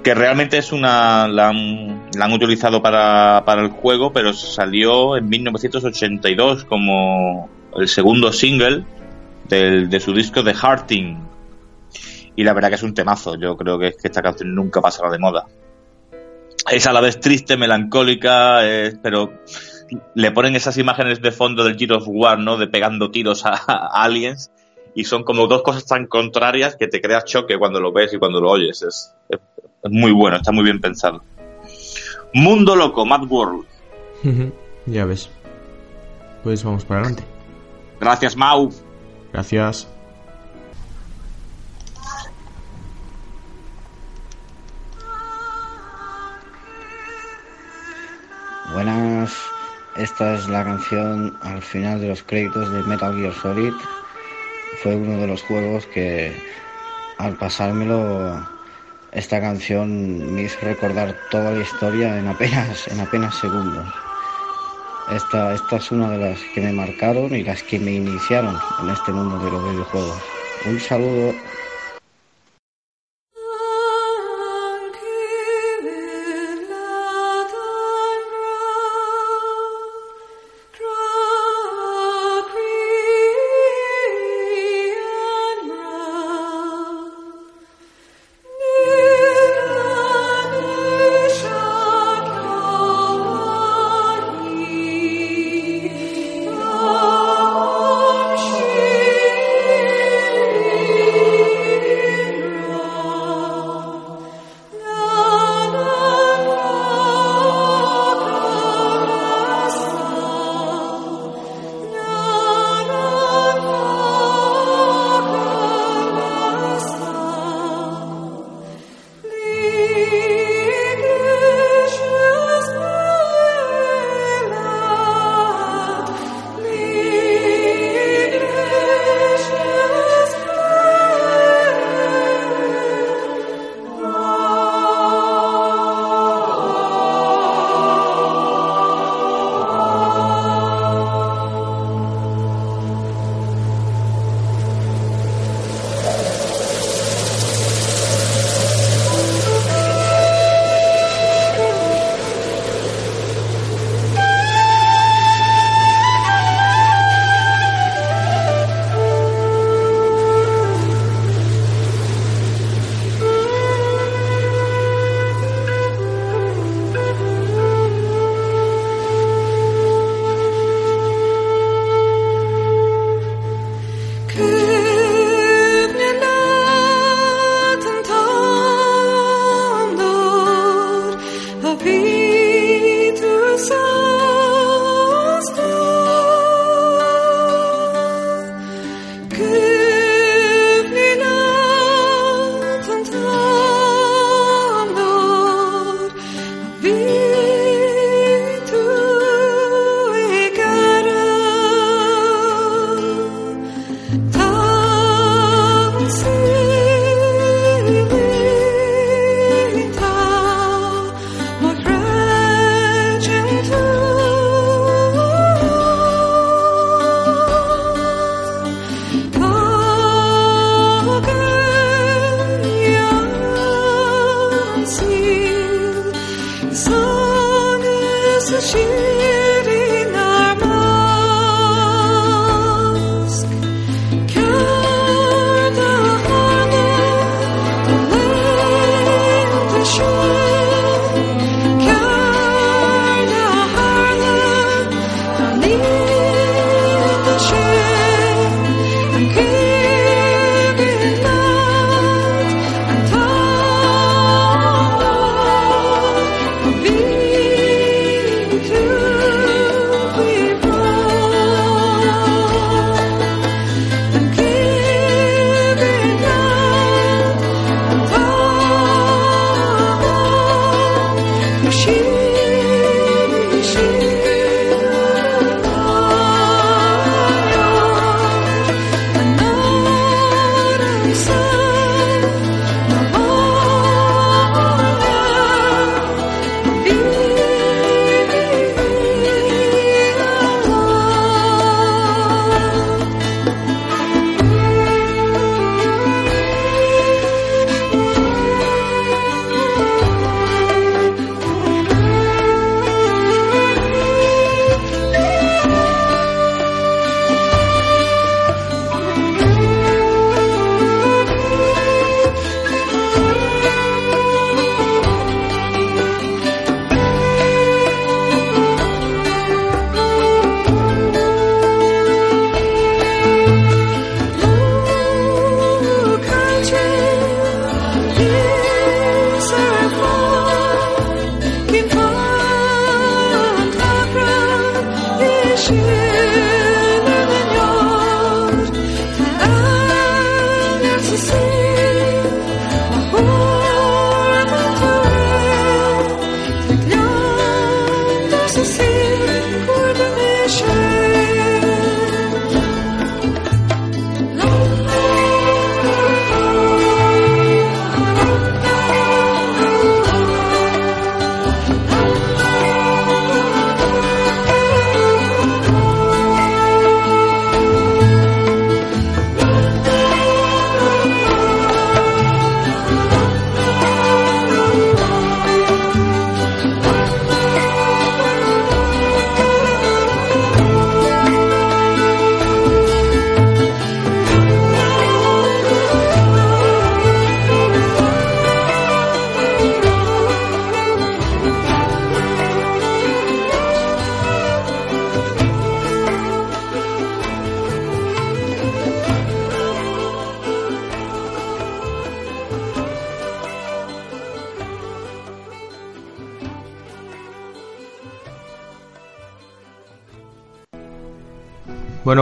que realmente es una, la han, utilizado para, para el juego, pero salió en 1982 como el segundo single del, de su disco The Hearting. Y la verdad que es un temazo, yo creo que, que esta canción nunca pasará de moda. Es a la vez triste, melancólica, es- pero le ponen esas imágenes de fondo del Gears of War, ¿no? De pegando tiros a, aliens. Y son como dos cosas tan contrarias que te creas choque cuando lo ves y cuando lo oyes. Es, es- es muy bueno, está muy bien pensado. Mundo Loco, Mad World. ya ves. Pues vamos para adelante. Gracias, Mau. Gracias. Buenas, esta es la canción al final de los créditos de Metal Gear Solid. Fue uno de los juegos que al pasármelo esta canción me hizo recordar toda la historia en apenas, en apenas segundos. Esta, esta es una de las que me marcaron y las que me iniciaron en este mundo de los videojuegos. Un saludo.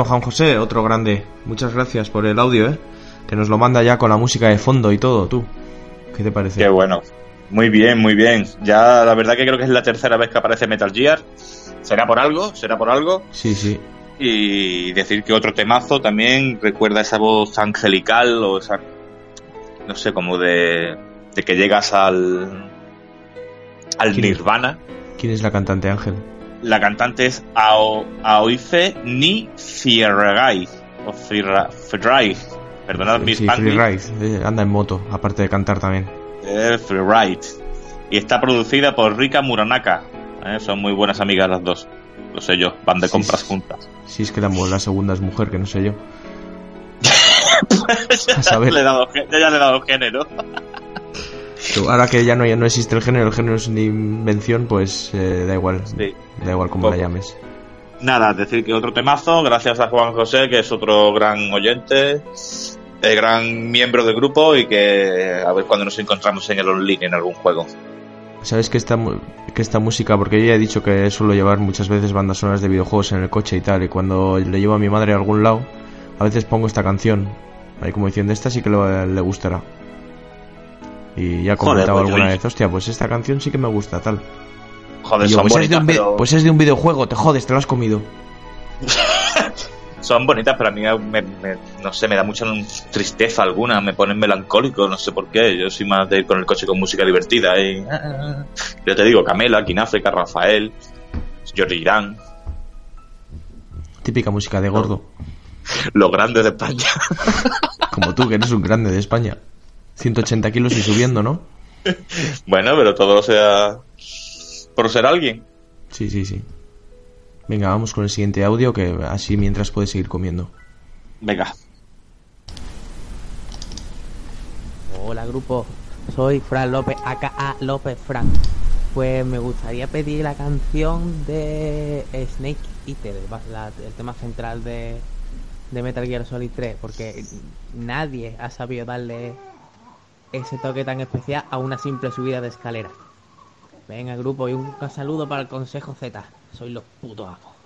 Juan José, otro grande. Muchas gracias por el audio, ¿eh? Que nos lo manda ya con la música de fondo y todo, tú. ¿Qué te parece? Qué bueno. Muy bien, muy bien. Ya la verdad que creo que es la tercera vez que aparece Metal Gear. ¿Será por algo? ¿Será por algo? Sí, sí. Y decir que otro temazo también recuerda esa voz angelical o esa... No sé, como de... De que llegas al... Al ¿Quién? Nirvana. ¿Quién es la cantante Ángel? La cantante es Ao, Aoife Ni Fierrai. O Fierra- Fierrai. Perdonad mi Sí. Eh, anda en moto, aparte de cantar también. Eh, Freeride. Y está producida por Rika Muranaka. Eh, son muy buenas amigas las dos. Lo sé yo, van de Sí, compras sí. juntas. Si es que la, la segunda es mujer, que no sé yo. [laughs] ya, saber. le he dado, ya le he dado género. Ahora que ya no, ya no existe el género, el género es una invención, pues eh, da igual. Da igual cómo la Poco. llames. Nada, decir que otro temazo, gracias a Juan José, que es otro gran oyente, eh, gran miembro del grupo y que a ver cuando nos encontramos en el online en algún juego. ¿Sabes que esta, que esta música, porque yo ya he dicho que suelo llevar muchas veces bandas sonoras de videojuegos en el coche y tal, y cuando le llevo a mi madre a algún lado, a veces pongo esta canción, ahí como diciendo, esta sí que le, le gustará. Y ya he comentado pues yo- alguna vez, hostia, pues esta canción sí que me gusta, tal. Joder, yo, son pues, es de bonitas, un vi- pero- pues es de un videojuego, te jodes, te lo has comido. [laughs] son bonitas, pero a mí me, me- no sé, me da mucha tristeza alguna, me ponen melancólico, no sé por qué. Yo soy más de ir con el coche con música divertida. Y... Yo te digo, Camela, Kináfrica, Rafael, Jordi Irán, Típica música de gordo. los grandes de España. Como tú, que eres un grande de España. 180 kilos y subiendo, ¿no? [laughs] bueno, pero todo sea por ser alguien. Sí, sí, sí. Venga, vamos con el siguiente audio, que así mientras puedes seguir comiendo. Venga. Hola grupo, soy Fran López, aka López Fran. Pues me gustaría pedir la canción de Snake Eater, la- el tema central de, de Metal Gear Solid 3, porque nadie ha sabido darle ese toque tan especial a una simple subida de escalera. Venga grupo, y un saludo para el Consejo Z, soy los putos amos.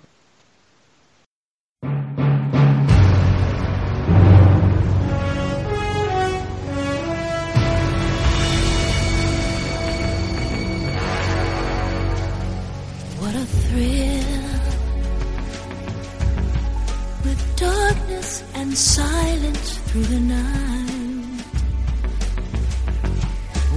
What a thrill darkness and silence through the night.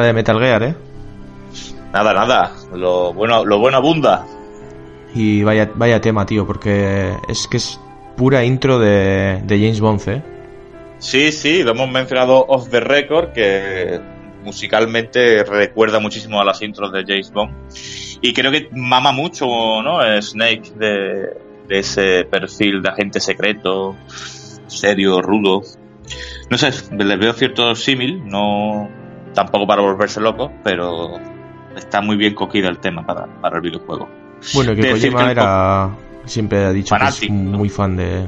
De Metal Gear, ¿eh? Nada, nada. Lo bueno, lo bueno abunda. Y vaya, vaya tema, tío, porque es que es pura intro de, de James Bond, ¿eh? Sí, sí, lo hemos mencionado off the record, que musicalmente recuerda muchísimo a las intros de James Bond. Y creo que mama mucho, ¿no? Snake de, de ese perfil de agente secreto, serio, rudo. No sé, le veo cierto símil, no tampoco para volverse loco, pero está muy bien cogido el tema para, para el videojuego. Bueno, que Decir Kojima que el era. Siempre ha dicho que es muy fan de.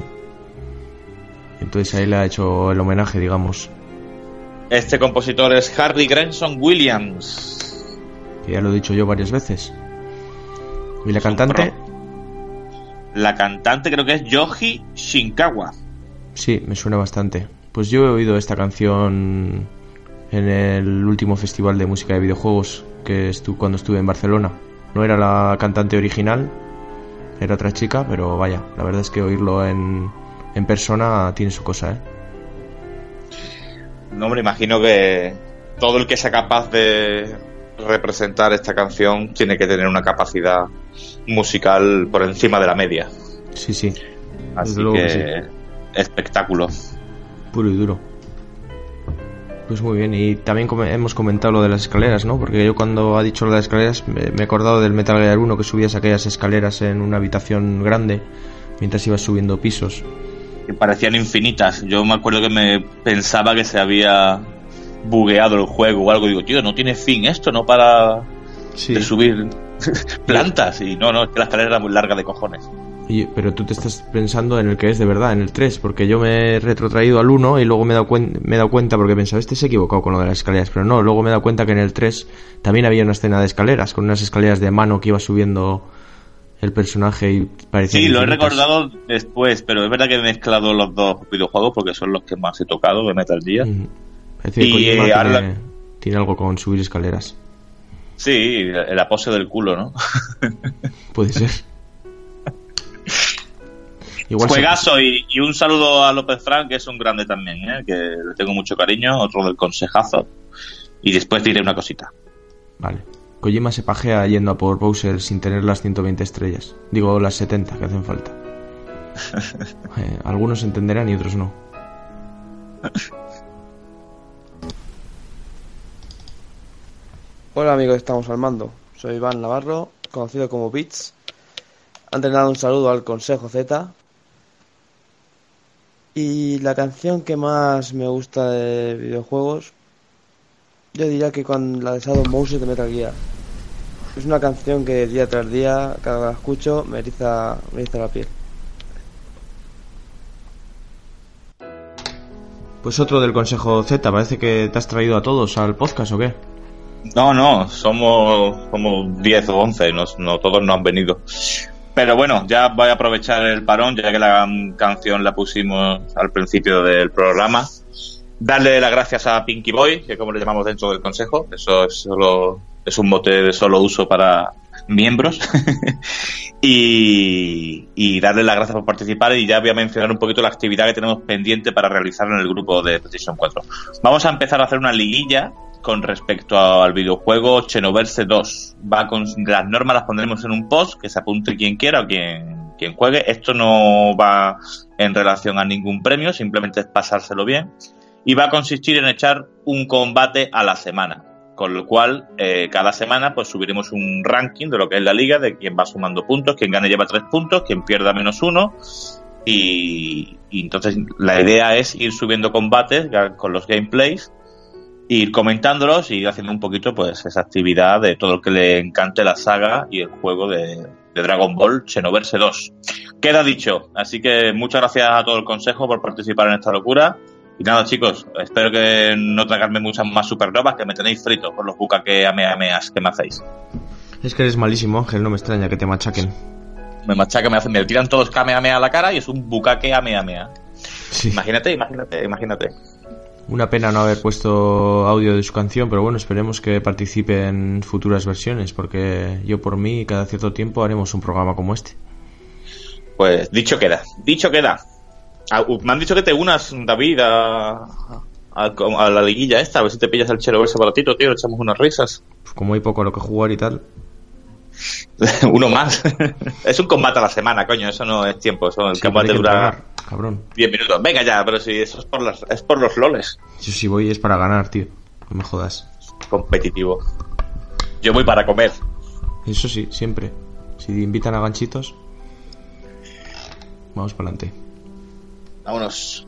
Entonces ahí le ha hecho el homenaje, digamos. Este compositor es Harry Granson Williams. Que ya lo he dicho yo varias veces. ¿Y la cantante? La cantante creo que es Yoji Shinkawa. Sí, me suena bastante. Pues yo he oído esta canción en el último festival de música de videojuegos que estu cuando estuve en Barcelona. No era la cantante original, era otra chica, pero vaya, la verdad es que oírlo en, en persona tiene su cosa, ¿eh? No, hombre, imagino que todo el que sea capaz de representar esta canción tiene que tener una capacidad musical por encima de la media. Sí, sí. Así que, que sí. espectáculo. Puro y duro. Pues muy bien, y también hemos comentado lo de las escaleras, ¿no? Porque yo cuando ha dicho lo de las escaleras me, me he acordado del Metal Gear 1 que subías aquellas escaleras en una habitación grande mientras ibas subiendo pisos. Que parecían infinitas. Yo me acuerdo que me pensaba que se había bugueado el juego o algo. Digo, tío, no tiene fin esto, no para de subir [laughs] plantas. Y no, no, es que la escalera era muy larga de cojones. Y- pero tú te estás pensando en el que es de verdad, en el 3, porque yo me he retrotraído al 1 y luego me he dado, me he dado cuenta porque pensaba, este se ha equivocado con lo de las escaleras, pero no, luego me he dado cuenta que en el 3 también había una escena de escaleras, con unas escaleras de mano que iba subiendo el personaje y parecía... Sí, lo he recordado después, pero es verdad que he mezclado los dos videojuegos porque son los que más he tocado de Metal Gear. Y, Kojima eh, tiene, ahora- tiene algo con subir escaleras. Sí, el apose del culo, ¿no? [laughs] Puede ser. Igual se- y, y un saludo a López Frank, que es un grande también, ¿eh? que le tengo mucho cariño, otro del consejazo. Y después diré una cosita. Vale. Kojima se pajea yendo a por Bowser sin tener las 120 estrellas. Digo, las 70 que hacen falta. [laughs] Eh, algunos entenderán y otros no. Hola amigos, estamos al mando. Soy Iván Navarro, conocido como Bits. Antes de nada un saludo al Consejo Z. Y la canción que más me gusta de videojuegos, yo diría que con la de Shadow Moses de Metal Gear. Es una canción que día tras día, cada vez que la escucho, me eriza, me eriza la piel. Pues otro del Consejo Z, parece que te has traído a todos al podcast o qué? No, no, somos, somos 10 o 11, no, no todos no han venido. Pero bueno, ya voy a aprovechar el parón, ya que la canción la pusimos al principio del programa. Darle las gracias a Pinky Boy, que como le llamamos dentro del consejo, eso es solo es un bote de solo uso para miembros. [laughs] y, y darle las gracias por participar y ya voy a mencionar un poquito la actividad que tenemos pendiente para realizar en el grupo de PlayStation 4. Vamos a empezar a hacer una liguilla con respecto al videojuego Xenoverse 2. Va con las normas las pondremos en un post que se apunte quien quiera o quien, quien juegue. Esto no va en relación a ningún premio, simplemente es pasárselo bien. Y va a consistir en echar un combate a la semana. Con lo cual, eh, cada semana pues subiremos un ranking de lo que es la liga, de quién va sumando puntos, quien gane lleva tres puntos, quien pierda menos uno. Y, y entonces la idea es ir subiendo combates con los gameplays ir comentándolos y haciendo un poquito pues esa actividad de todo el que le encante la saga y el juego de, de Dragon Ball Xenoverse 2. Queda dicho, así que muchas gracias a todo el consejo por participar en esta locura. Y nada chicos, espero que no tragarme muchas más supernovas que me tenéis frito con los bucaque ameameas que me hacéis. Es que eres malísimo, Ángel, no me extraña que te machaquen. Me machaca, me hacen, me tiran todos kamehameha a la cara y es un bucaque ameamea. Imagínate, imagínate, imagínate. Una pena no haber puesto audio de su canción, pero bueno, esperemos que participe en futuras versiones, porque yo por mí cada cierto tiempo haremos un programa como este. Pues dicho queda, dicho queda. Ah, me han dicho que te unas, David, a, a, a la liguilla esta, a ver si te pillas el chelo ese baratito, tío, echamos unas risas. Pues como hay poco a lo que jugar y tal. [laughs] Uno más. [laughs] es un combate a la semana, coño, eso no es tiempo, eso el Sí, combate dura cabrón. 10 minutos. Venga ya, pero si eso es por, las, es por los loles. Yo si voy es para ganar, tío. No me jodas. Competitivo. Yo voy para comer. Eso sí, siempre. Si invitan a ganchitos, vamos para adelante. Vámonos.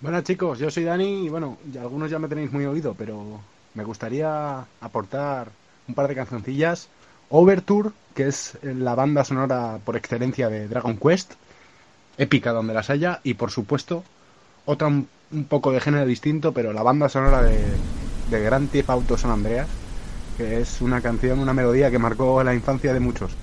Bueno chicos, yo soy Dani y bueno, ya algunos ya me tenéis muy oído, pero me gustaría aportar un par de cancioncillas. Overture, que es la banda sonora por excelencia de Dragon Quest, épica donde las haya, y por supuesto otra un, poco de género distinto, pero la banda sonora de, de Grand Auto San Andreas, que es una canción, una melodía que marcó la infancia de muchos.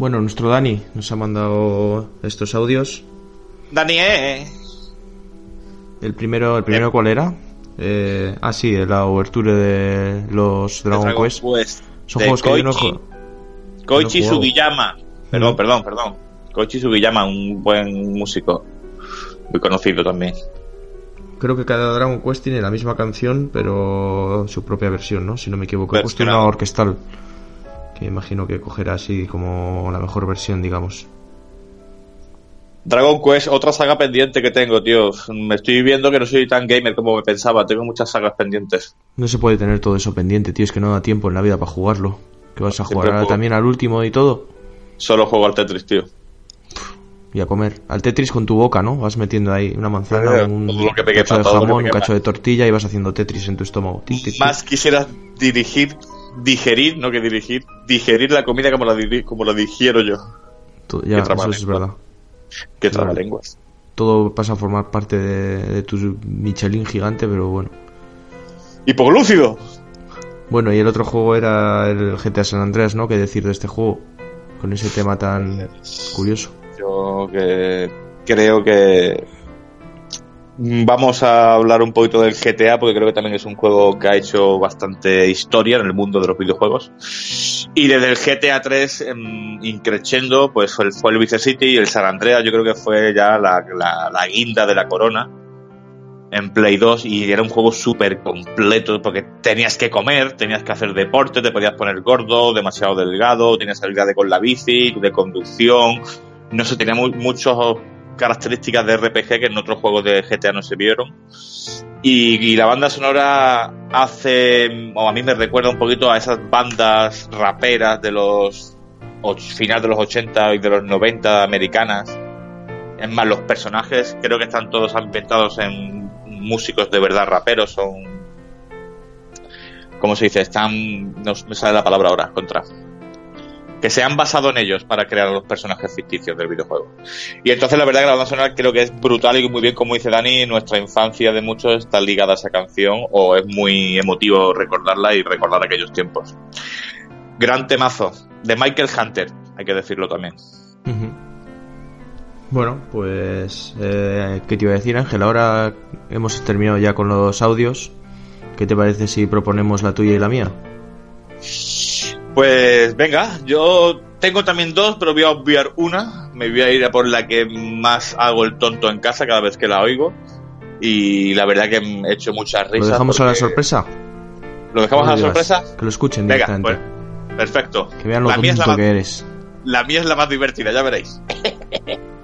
Bueno, nuestro Dani nos ha mandado estos audios. Dani, eh. El primero, el primero ¿cuál era? Eh, ah, sí, la obertura de los Dragon, Dragon Quest. Quest, Son de juegos que yo no Koichi. Koichi No. Sugiyama. Perdón, perdón, perdón. Koichi Sugiyama, un buen músico. Muy conocido también. Creo que cada Dragon Quest tiene la misma canción, pero su propia versión, ¿no? Si no me equivoco. He puesto una orquestal. Que imagino que cogerá así como la mejor versión, digamos. Dragon Quest, otra saga pendiente que tengo, tío. Me estoy viendo que no soy tan gamer como me pensaba. Tengo muchas sagas pendientes. No se puede tener todo eso pendiente, tío. Es que no da tiempo en la vida para jugarlo. ¿Qué vas a Siempre jugar ahora también al último y todo? Solo juego al Tetris, tío. Y a comer. Al Tetris con tu boca, ¿no? Vas metiendo ahí una manzana, un lo que cacho de jamón, un cacho de tortilla y vas haciendo Tetris en tu estómago. Tic, tic, tic. Más quisiera dirigir, digerir, no que dirigir, digerir la comida como la, diri- como la digiero yo. Todo- Qué ya, eso es verdad. Qué Claro. trabalenguas. Todo pasa a formar parte de, de tu Michelin gigante, pero bueno. ¡Hipoglúcido! Bueno, y el otro juego era el GTA San Andreas, ¿no? ¿Qué decir de este juego? Con ese tema tan curioso. Yo que creo que vamos a hablar un poquito del GTA porque creo que también es un juego que ha hecho bastante historia en el mundo de los videojuegos. Y desde el GTA 3 em, increciendo, pues fue el, fue el Vice City y el San Andreas yo creo que fue ya la, la- guinda de la corona en Play 2 y era un juego súper completo porque tenías que comer, tenías que hacer deporte, te podías poner gordo, demasiado delgado, tenías habilidades con la bici, de conducción, no sé, tenía mu- muchas características de RPG que en otros juegos de GTA no se vieron. Y, la banda sonora hace, o a mí me recuerda un poquito a esas bandas raperas de los final de los 80 y de los 90 americanas. Es más, los personajes creo que están todos ambientados en músicos de verdad raperos, son... ¿Cómo se dice? Están... No me sale la palabra ahora, contra que se han basado en ellos para crear los personajes ficticios del videojuego. Y entonces la verdad que la banda sonora creo que es brutal y muy bien, como dice Dani, nuestra infancia de muchos está ligada a esa canción o es muy emotivo recordarla y recordar aquellos tiempos. Gran temazo de Michael Hunter, hay que decirlo también. Bueno, pues... Eh, ¿Qué te iba a decir, Ángel? Ahora hemos terminado ya con los audios. ¿Qué te parece si proponemos la tuya y la mía? Pues venga, yo tengo también dos, pero voy a obviar una. Me voy a ir a por la que más hago el tonto en casa cada vez que la oigo. Y la verdad que he hecho muchas risas. ¿Lo dejamos a la sorpresa? ¿Lo dejamos No a la digas, sorpresa? Que lo escuchen Venga, pues, perfecto. Que vean lo la, mía es la, tonto más, que eres. la mía es la más divertida, ya veréis. [laughs]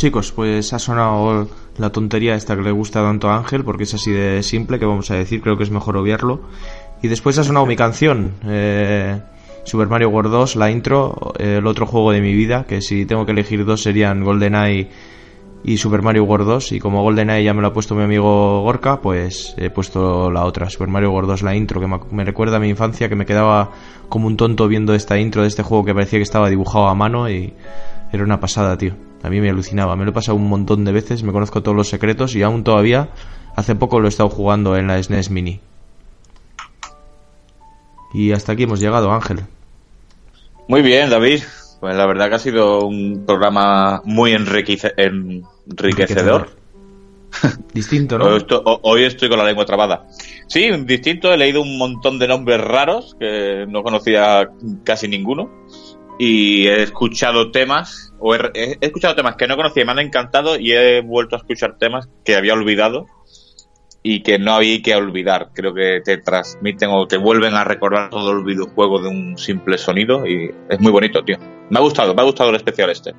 chicos, pues ha sonado la tontería esta que le gusta tanto a Ángel, porque es así de simple que vamos a decir, creo que es mejor obviarlo. Y después ha sonado mi canción, eh, Super Mario World 2, la intro, eh, el otro juego de mi vida, que si tengo que elegir dos serían GoldenEye y Super Mario World 2, y como GoldenEye ya me lo ha puesto mi amigo Gorka, pues he puesto la otra, Super Mario World 2, la intro, que me, me recuerda a mi infancia, que me quedaba como un tonto viendo esta intro de este juego que parecía que estaba dibujado a mano y era una pasada, tío. A mí me alucinaba. Me lo he pasado un montón de veces, me conozco todos los secretos y aún todavía, hace poco lo he estado jugando en la SNES Mini. Y hasta aquí hemos llegado, Ángel. Muy bien, David. Pues la verdad que ha sido un programa muy enriquece- enriquecedor. Distinto, [laughs] ho- hoy estoy con la lengua trabada. Sí, distinto. He leído un montón de nombres raros que no conocía casi ninguno. Y he escuchado temas, o he, escuchado temas que no conocía y me han encantado. Y he vuelto a escuchar temas que había olvidado y que no había que olvidar. Creo que te transmiten o te vuelven a recordar todo el videojuego de un simple sonido. Y es muy bonito, tío. Me ha gustado, me ha gustado el especial este.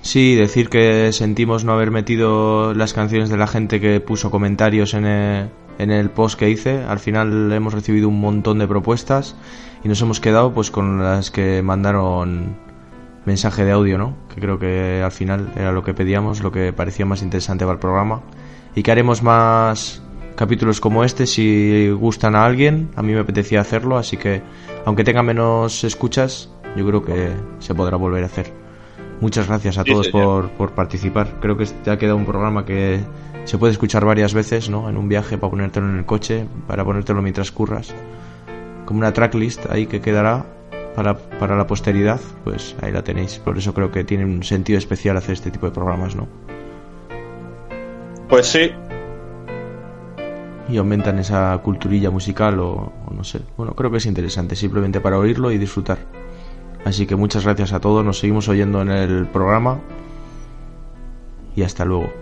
Sí, decir que sentimos no haber metido las canciones de la gente que puso comentarios en el, en el post que hice. Al final hemos recibido un montón de propuestas y nos hemos quedado pues con las que mandaron mensaje de audio, ¿no? Que creo que al final era lo que pedíamos, lo que parecía más interesante para el programa. Y que haremos más capítulos como este si gustan a alguien. A mí me apetecía hacerlo, así que aunque tenga menos escuchas, yo creo que se podrá volver a hacer. Muchas gracias a Sí, todos por, por participar. Creo que te ha quedado un programa que se puede escuchar varias veces, ¿no? En un viaje para ponértelo en el coche, para ponértelo mientras curras. Como una tracklist ahí que quedará para, para la posteridad, pues ahí la tenéis. Por eso creo que tiene un sentido especial hacer este tipo de programas, ¿no? Pues sí, Y aumentan esa culturilla musical o, o no sé. Bueno, creo que es interesante, simplemente para oírlo y disfrutar. Así que muchas gracias a todos, nos seguimos oyendo en el programa y hasta luego.